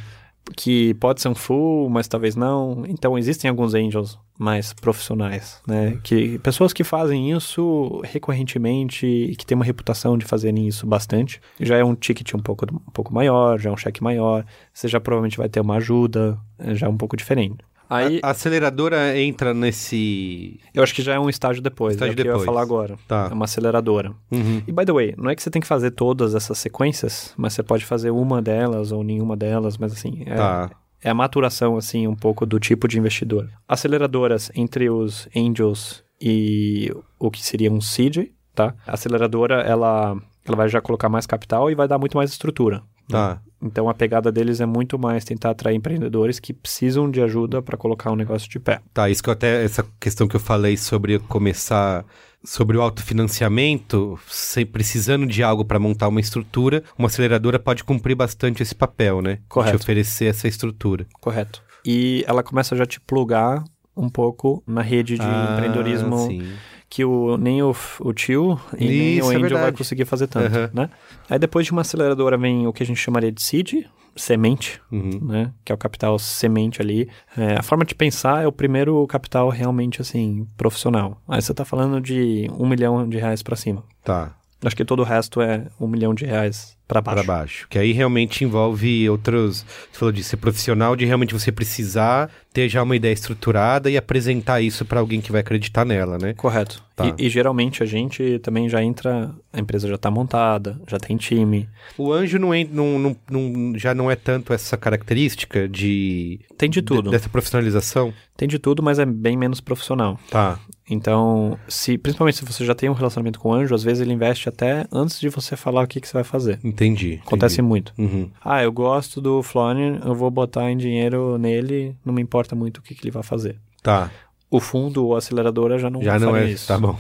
que pode ser um full, mas talvez não. Então existem alguns angels mais profissionais, né? Que pessoas que fazem isso recorrentemente e que têm uma reputação de fazerem isso bastante. Já é um ticket um pouco, um pouco maior, já é um cheque maior. Você já provavelmente vai ter uma ajuda, é, já é um pouco diferente. Aí A aceleradora entra nesse... eu acho que já é um estágio depois, Estágio é o que eu ia depois. falar agora. Tá. É uma aceleradora. Uhum. E by the way, não é que você tem que fazer todas essas sequências, mas você pode fazer uma delas ou nenhuma delas, mas assim, é, Tá. É a maturação assim um pouco do tipo de investidor. Aceleradoras entre os angels e o que seria um seed, tá? A aceleradora ela ela vai já colocar mais capital e vai dar muito mais estrutura. Tá. Então a pegada deles é muito mais tentar atrair empreendedores que precisam de ajuda para colocar um negócio de pé. Tá, isso que eu até... Essa questão que eu falei sobre começar... Sobre o autofinanciamento, sem, precisando de algo para montar uma estrutura, uma aceleradora pode cumprir bastante esse papel, né? Correto. De oferecer essa estrutura. Correto. E ela começa já te plugar um pouco na rede de Ah, empreendedorismo sim. Que o, nem o, o tio e nem Isso, o é angel vai verdade. conseguir fazer tanto, Aham. né? Aí depois de uma aceleradora vem o que a gente chamaria de seed, semente, Uhum. né? Que é o capital semente ali. É, a forma de pensar é o primeiro capital realmente, assim, profissional. Aí você tá falando de um milhão de reais pra cima. Tá. Acho que todo o resto é um milhão de reais pra baixo. Para baixo. Que aí realmente envolve outros. Você falou de ser profissional, de realmente você precisar ter já uma ideia estruturada e apresentar isso para alguém que vai acreditar nela, né? Correto. Tá. E, e geralmente a gente também já entra, a empresa já tá montada, já tem time. O anjo não, en- não, não, não- já não é tanto essa característica de. Tem de tudo. dessa profissionalização? Tem de tudo, mas é bem menos profissional. Tá. Então, se principalmente se você já tem um relacionamento com o anjo, às vezes ele investe até antes de você falar o que, que você vai fazer. Entendi. Acontece entendi. muito. Uhum. Ah, eu gosto do Florian, eu vou botar em dinheiro nele, não me importa muito o que, que ele vai fazer. Tá. O fundo ou a aceleradora já não já não é. isso. Tá bom.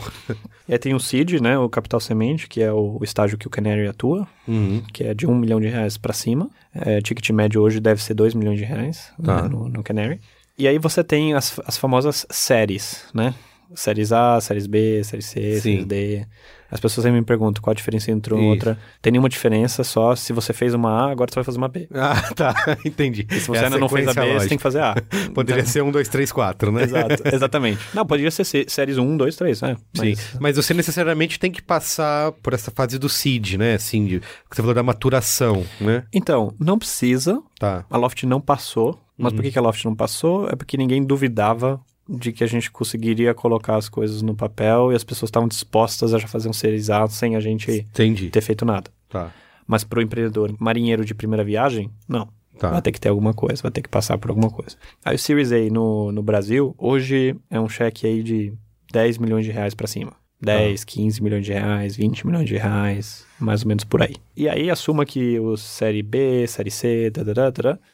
E aí tem o seed, né, o capital semente, que é o estágio que o Canary atua, Uhum. que é de um milhão de reais para cima. É, ticket médio hoje deve ser 2 milhões de reais Tá. né, no, no Canary. E aí você tem as, as famosas séries, né? Séries A, séries B, série C, Sim. séries D. As pessoas sempre me perguntam qual a diferença entre uma e outra. Tem nenhuma diferença, só se você fez uma A, agora você vai fazer uma B. Ah, tá. Entendi. E se você É ainda não fez a B, sequência você tem que fazer A. Poderia Então- ser um, dois, três, quatro, né? Exato, exatamente. Não, poderia ser sé- séries 1, 2, 3, né? Mas- Sim, mas você necessariamente tem que passar por essa fase do seed, né? Assim, de, que você falou da maturação, né? Então, não precisa. Tá. A Loft não passou. Mas Uhum. por que que a Loft não passou? É porque ninguém duvidava de que a gente conseguiria colocar as coisas no papel e as pessoas estavam dispostas a já fazer um Series A sem a gente Entendi. ter feito nada. Tá. Mas pro empreendedor marinheiro de primeira viagem, não. Tá. Vai ter que ter alguma coisa, vai ter que passar por alguma coisa. Aí o Series A no, no Brasil, hoje é um cheque aí de 10 milhões de reais pra cima. 10, 15 milhões de reais, 20 milhões de reais, mais ou menos por aí. E aí assuma que o Série B, Série C,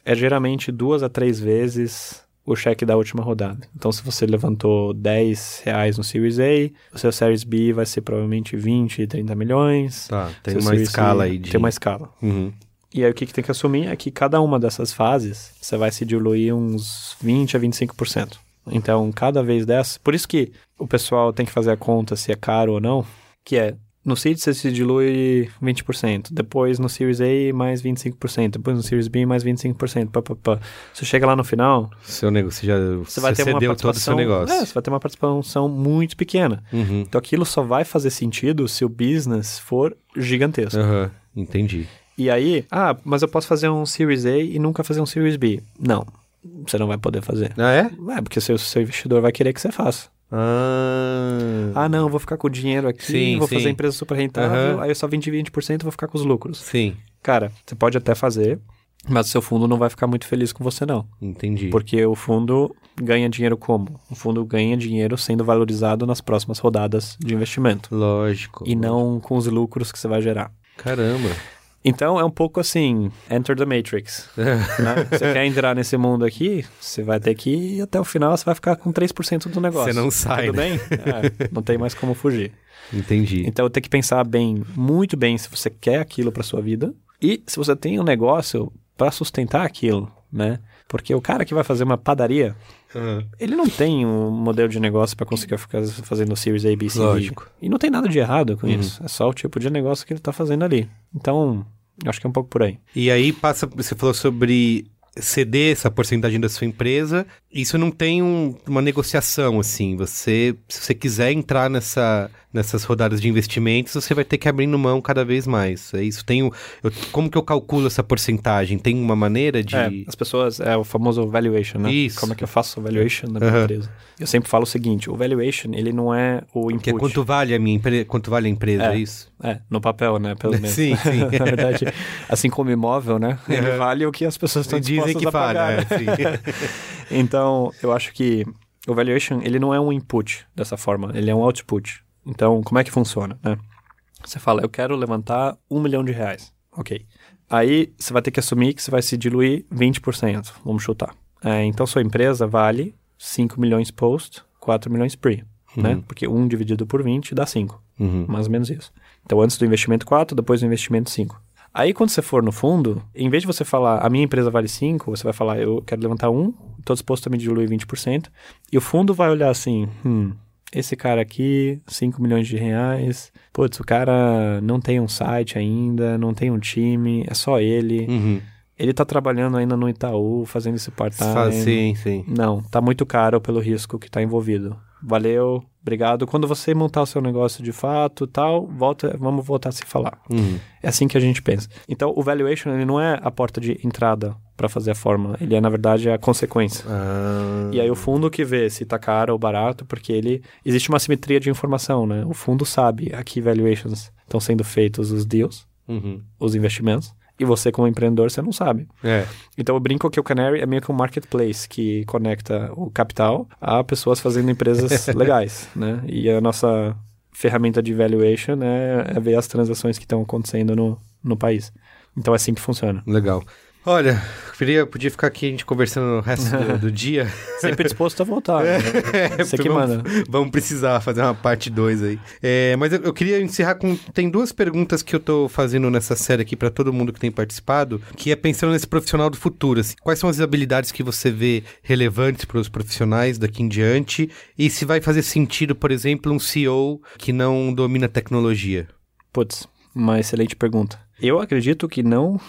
é geralmente duas a três vezes o cheque da última rodada. Então, se você levantou 10 reais no Series A, o seu Series B vai ser provavelmente 20, 30 milhões. Tá. Tem uma Series escala aí de. Tem uma escala. Uhum. E aí o que, que tem que assumir é que cada uma dessas fases você vai se diluir uns 20 a 25%. Então, cada vez dessa. Por isso que o pessoal tem que fazer a conta se é caro ou não, que é. No Seed você se dilui 20%, depois no Series A mais 25%, depois no Series B mais 25%. Pá, pá, pá. Você chega lá no final, Seu negócio, já você vai ter uma participação. negócio. É, você vai ter uma participação muito pequena. Uhum. Então aquilo só vai fazer sentido se o business for gigantesco. Aham. Entendi. E aí, ah, mas eu posso fazer um Series A e nunca fazer um Series B. Não, você não vai poder fazer. Ah, é? É, porque seu, seu investidor vai querer que você faça. Ah. Ah, não, vou ficar com o dinheiro aqui, Sim, vou sim. fazer a empresa super rentável, Aham. aí eu só vendi 20% e vou ficar com os lucros. Sim. Cara, você pode até fazer, Mas o seu fundo não vai ficar muito feliz com você, não. Entendi. Porque o fundo ganha dinheiro como? O fundo ganha dinheiro sendo valorizado nas próximas rodadas de investimento. Lógico. E não com os lucros que você vai gerar. Caramba. Então é um pouco assim, enter the matrix. né? Você quer entrar nesse mundo aqui, você vai ter que ir até o final, você vai ficar com 3% do negócio. Você não sai, Tudo né? bem? É, não tem mais como fugir. Entendi. Então tem que pensar bem, muito bem, se você quer aquilo para sua vida e se você tem um negócio para sustentar aquilo, né? Porque o cara que vai fazer uma padaria, Aham. ele não tem um modelo de negócio para conseguir ficar fazendo Series A, B, C, D. Lógico. E não tem nada de errado com Uhum. isso. É só o tipo de negócio que ele tá fazendo ali. Então, acho que é um pouco por aí. E aí passa, você falou sobre ceder essa porcentagem da sua empresa. Isso não tem um- uma negociação, assim. Você, se você quiser entrar nessa, nessas rodadas de investimentos, você vai ter que abrir mão cada vez mais. É isso. Tem um- eu- como que eu calculo essa porcentagem? Tem uma maneira de. É, as pessoas, é o famoso valuation, né? Isso. Como é que eu faço o valuation da minha Aham. empresa? Eu sempre falo o seguinte, o valuation, ele não é o input. Que é quanto vale a minha empresa, quanto vale a empresa, é, É. isso? É, no papel, né? Pelo menos. Sim, sim. Na verdade, assim como imóvel, né? Ele vale o que as pessoas estão Dizem que vale, é. Então, eu acho que o valuation, ele não é um input dessa forma, ele é um output. Então, como é que funciona, né? Você fala, eu quero levantar um milhão de reais. Ok. Aí, você vai ter que assumir que você vai se diluir 20%, vamos chutar. É, então, sua empresa vale 5 milhões post, 4 milhões pre, né? Porque 1 dividido por 20 dá 5. Uhum. Mais ou menos isso. Então, antes do investimento 4, depois do investimento 5. Aí, quando você for no fundo, em vez de você falar, a minha empresa vale 5, você vai falar, eu quero levantar 1, estou disposto a me diluir 20%. E o fundo vai olhar assim, hum, esse cara aqui, 5 milhões de reais. Putz, o cara não tem um site ainda, não tem um time, é só ele. Uhum. Ele tá trabalhando ainda no Itaú, fazendo esse part-time. Sim, sim. Não, tá muito caro pelo risco que tá envolvido. Valeu, obrigado. Quando você montar o seu negócio de fato, tal, volta, vamos voltar a se falar. Uhum. É assim que a gente pensa. Então, o valuation ele não é a porta de entrada para fazer a fórmula, ele é na verdade a consequência. Ah, E aí o fundo que vê se tá caro ou barato, porque ele existe uma simetria de informação, né? O fundo sabe a que valuations estão sendo feitos os deals, uhum. os investimentos, e você como empreendedor você não sabe. É. Então eu brinco que o Canary é meio que um marketplace que conecta o capital a pessoas fazendo empresas legais, né? E a nossa ferramenta de valuation é, é ver as transações que estão acontecendo no, no país. Então é assim que funciona. Legal. Olha, queria, podia ficar aqui a gente conversando o resto do, do dia. Sempre disposto a voltar. né? Você que vamos, manda. Vamos precisar fazer uma parte 2 aí. É, mas eu, eu queria encerrar com. Tem duas perguntas que eu tô fazendo nessa série aqui para todo mundo que tem participado, que é pensando nesse profissional do futuro. assim. quais são as habilidades que você vê relevantes para os profissionais daqui em diante? E se vai fazer sentido, por exemplo, um CEO que não domina tecnologia? Putz, uma excelente pergunta. Eu acredito que não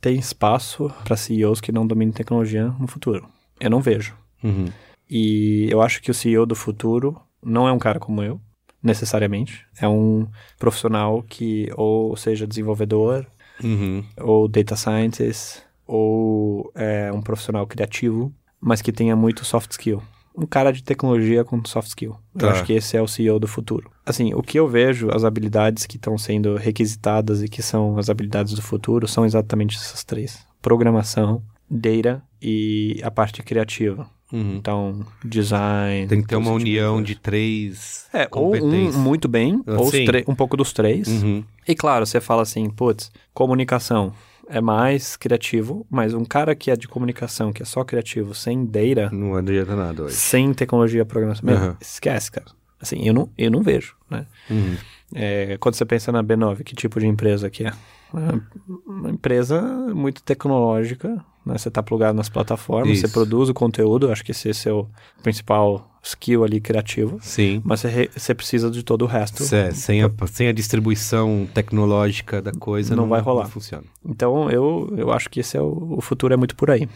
tem espaço para CEOs que não dominem tecnologia no futuro. Eu não vejo. Uhum. E eu acho que o CEO do futuro não é um cara como eu, necessariamente. É um profissional que ou seja desenvolvedor, Uhum. ou data scientist, ou é um profissional criativo, mas que tenha muito soft skill. Um cara de tecnologia com soft skill. Tá. Eu acho que esse é o CEO do futuro. Assim, o que eu vejo, as habilidades que estão sendo requisitadas e que são as habilidades do futuro, são exatamente essas três: programação, data e a parte criativa. Uhum. Então, design. Tem que ter uma tipo de união coisa. de três É, ou um competências. muito bem, Ah, ou os sim. tre- um pouco dos três. Uhum. E claro, você fala assim, putz, comunicação é mais criativo, mas um cara que é de comunicação, que é só criativo, sem data, Não adianta nada hoje. sem tecnologia programação, Aham. esquece, cara. Assim, eu não, eu não vejo, né? Uhum. É, quando você pensa na B9, que tipo de empresa que é? É uma empresa muito tecnológica, né? Você está plugado nas plataformas, você Isso. produz o conteúdo, acho que esse é seu principal skill ali criativo, Sim. mas você, você precisa de todo o resto. É, sem, a, sem a distribuição tecnológica da coisa Não vai rolar. Não funciona. Então eu, eu acho que esse é o, o futuro é muito por aí.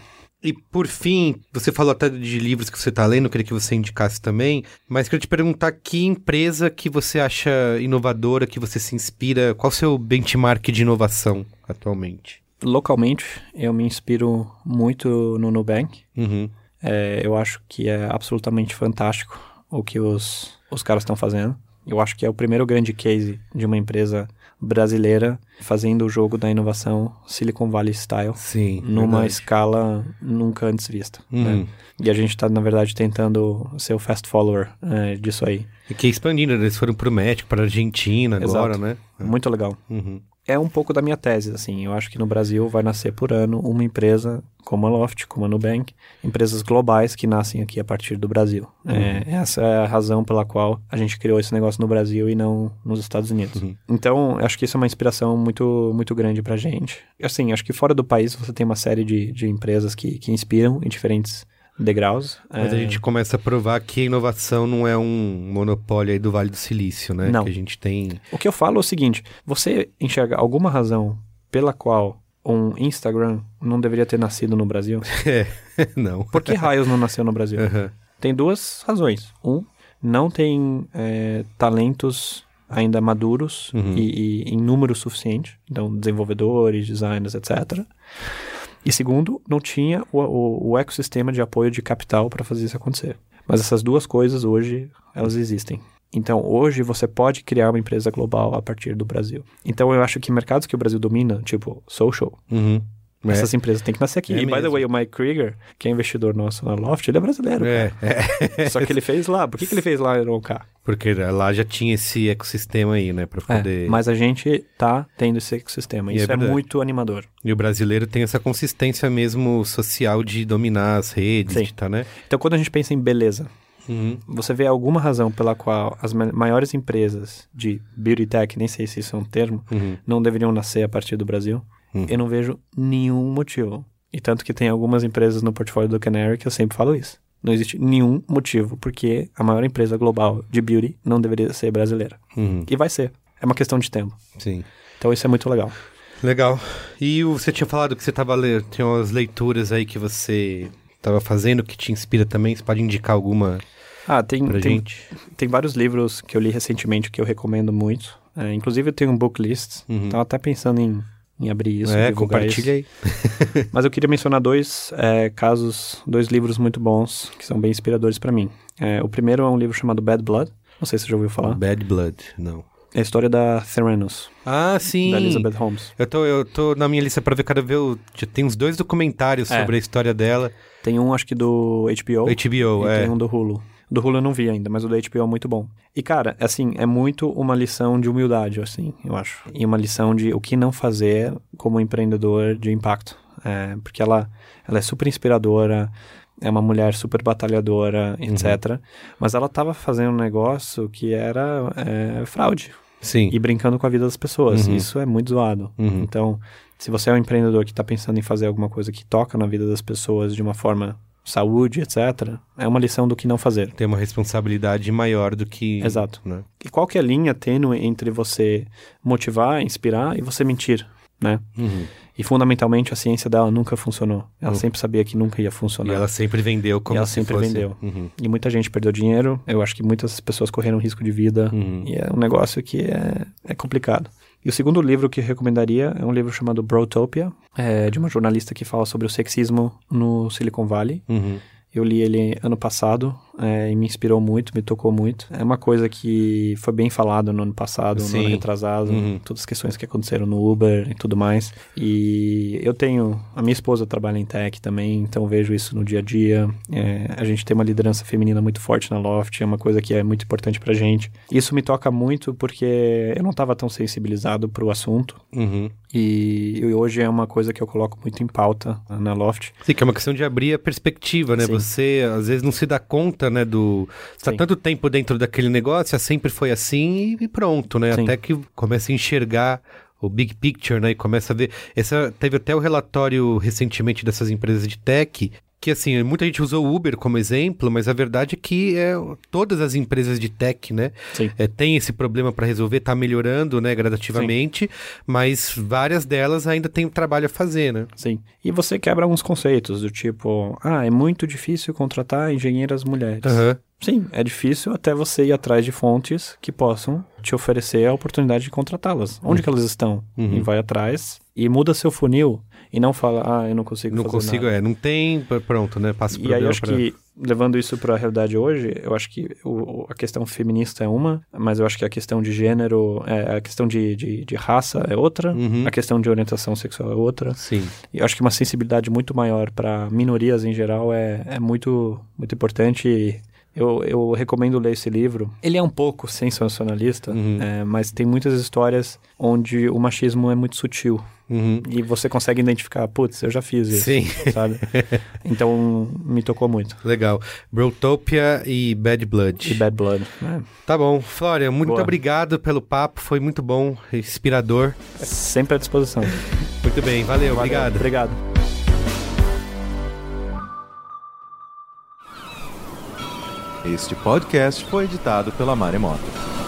E por fim, você falou até de livros que você está lendo, eu queria que você indicasse também, mas queria te perguntar que empresa que você acha inovadora, que você se inspira, qual o seu benchmark de inovação atualmente? Localmente, eu me inspiro muito no Nubank. Uhum. É, eu acho que é absolutamente fantástico o que os, os caras estão fazendo. Eu acho que é o primeiro grande case de uma empresa brasileira fazendo o jogo da inovação Silicon Valley Style. Sim. Numa verdade. escala nunca antes vista. Uhum. né? E a gente está, na verdade, tentando ser o fast follower é, disso aí. E que expandindo, eles foram pro México, pra Argentina agora, Exato. né? Muito legal. Uhum. É um pouco da minha tese, assim. Eu acho que no Brasil vai nascer por ano uma empresa como a Loft, como a Nubank, empresas globais que nascem aqui a partir do Brasil. É, essa é a razão pela qual a gente criou esse negócio no Brasil e não nos Estados Unidos. Uhum. Então, acho que isso é uma inspiração muito, muito grande pra gente. Assim, acho que fora do país você tem uma série de, de empresas que, que inspiram em diferentes degraus. Mas a É, gente começa a provar que a inovação não é um monopólio aí do Vale do Silício, né? Não. Que a gente tem. O que eu falo é o seguinte: você enxerga alguma razão pela qual um Instagram não deveria ter nascido no Brasil? É, não. Por que raios não nasceu no Brasil? Aham. Tem duas razões. Um, não tem é, talentos ainda maduros Uhum. e, e em número suficiente, então desenvolvedores, designers, etc. E segundo, não tinha o, o, o ecossistema de apoio de capital para fazer isso acontecer. Mas essas duas coisas hoje elas existem. Então hoje você pode criar uma empresa global a partir do Brasil. Então eu acho que mercados que o Brasil domina, tipo social, Uhum. É. essas empresas têm que nascer aqui. É e by the mesmo. way, o Mike Krieger, que é investidor nosso na Loft, ele é brasileiro. É, é, Só que ele fez lá. Por que, que ele fez lá em OK? porque lá já tinha esse ecossistema aí, né? Pra É, poder. mas a gente tá tendo esse ecossistema. E é Isso é, verdade. muito animador. E o brasileiro tem essa consistência mesmo social de dominar as redes, Sim. de tá, né? Então, quando a gente pensa em beleza, Uhum. você vê alguma razão pela qual as ma- maiores empresas de beauty tech, nem sei se isso é um termo, Uhum. não deveriam nascer a partir do Brasil? Uhum. Eu não vejo nenhum motivo. E tanto que tem algumas empresas no portfólio do Canary que eu sempre falo isso. Não existe nenhum motivo porque a maior empresa global de beauty não deveria ser brasileira. Uhum. E vai ser. É uma questão de tempo. Sim. Então isso é muito legal. Legal. E você tinha falado que você tava lendo, tinha umas leituras aí que você tava fazendo que te inspira também. Você pode indicar alguma Ah, tem, pra tem, gente? tem vários livros que eu li recentemente que eu recomendo muito. É, inclusive eu tenho um book list. Uhum. Tava até pensando em, em abrir isso. é, compartilha isso. aí. Mas eu queria mencionar dois é, casos, dois livros muito bons, que são bem inspiradores pra mim. É, o primeiro é um livro chamado Bad Blood. Não sei se você já ouviu falar. Bad Blood, não. É a história da Theranos, Ah, sim. da Elizabeth Holmes. Eu tô, eu tô na minha lista pra ver, quero ver. Já tem uns dois documentários É. sobre a história dela. Tem um, acho que do HBO. HBO, e é. tem um do Hulu. Do Hulu eu não vi ainda, mas o do HBO é muito bom. E, cara, assim, é muito uma lição de humildade, assim, eu acho. E uma lição de o que não fazer como empreendedor de impacto. É, porque ela, ela é super inspiradora, é uma mulher super batalhadora, Uhum. etc. Mas ela tava fazendo um negócio que era é, fraude. Sim. E brincando com a vida das pessoas. Uhum. Isso é muito zoado. Uhum. Então, se você é um empreendedor que está pensando em fazer alguma coisa que toca na vida das pessoas de uma forma saúde, etc., é uma lição do que não fazer. Tem uma responsabilidade maior do que. Exato. Né? E qual que é a linha tênue entre você motivar, inspirar e você mentir, né? Uhum. E fundamentalmente a ciência dela nunca funcionou. Ela Uhum. sempre sabia que nunca ia E funcionar. ela sempre vendeu como ela se sempre fosse- vendeu. Uhum. E muita gente perdeu dinheiro. Eu acho que muitas pessoas correram risco de vida. Uhum. E é um negócio que é, é complicado. E o segundo livro que eu recomendaria é um livro chamado Brotopia, é de uma jornalista que fala sobre o sexismo no Silicon Valley. Uhum. Eu li ele ano passado é, e me inspirou muito, me tocou muito. É uma coisa que foi bem falado no ano passado, no Sim. ano retrasado, Uhum. todas as questões que aconteceram no Uber e tudo mais. E eu tenho. A minha esposa trabalha em tech também, então vejo isso no dia a dia. É, a gente tem uma liderança feminina muito forte na Loft, é uma coisa que é muito importante pra gente. Isso me toca muito porque eu não estava tão sensibilizado pro assunto. Uhum. E hoje é uma coisa que eu coloco muito em pauta na Loft. Sim, que é uma questão de abrir a perspectiva, né? Sim. Você às vezes não se dá conta, né, do... Você tá tanto tempo dentro daquele negócio, sempre foi assim e pronto, né? Sim. Até que começa a enxergar o big picture, né? E começa a ver... Essa, teve até o relatório recentemente dessas empresas de tech... Que assim, muita gente usou o Uber como exemplo, mas a verdade é que é, todas as empresas de tech, né, Sim. é, tem esse problema para resolver, tá melhorando, né, gradativamente, mas várias delas ainda têm trabalho a fazer, né? Sim. E você quebra alguns conceitos, do tipo, ah, é muito difícil contratar engenheiras mulheres. Aham. Sim, é difícil até você ir atrás de fontes que possam te oferecer a oportunidade de contratá-las. Onde que elas estão? Uhum. E vai atrás e muda seu funil e não fala, ah, eu não consigo Não fazer consigo, nada. é, não tem, pr- pronto, né? Passa o E aí eu acho pra- que levando isso para a realidade hoje, eu acho que o, a questão feminista é uma, mas eu acho que a questão de gênero, é, a questão de, de, de raça é outra, Uhum. a questão de orientação sexual é outra. Sim. E eu acho que uma sensibilidade muito maior para minorias em geral é, é muito, muito importante. E eu, eu recomendo ler esse livro. Ele é um pouco sensacionalista, Uhum. é, mas tem muitas histórias onde o machismo é muito sutil. Uhum. E você consegue identificar, putz, eu já fiz isso, Sim. sabe? Então, me tocou muito. Legal. Brotopia e Bad Blood. E Bad Blood, né? Tá bom. Flória, muito Boa. obrigado pelo papo. Foi muito bom, inspirador. É sempre à disposição. Muito bem. Valeu. Valeu, Obrigado. Obrigado. Este podcast foi editado pela Maremoto.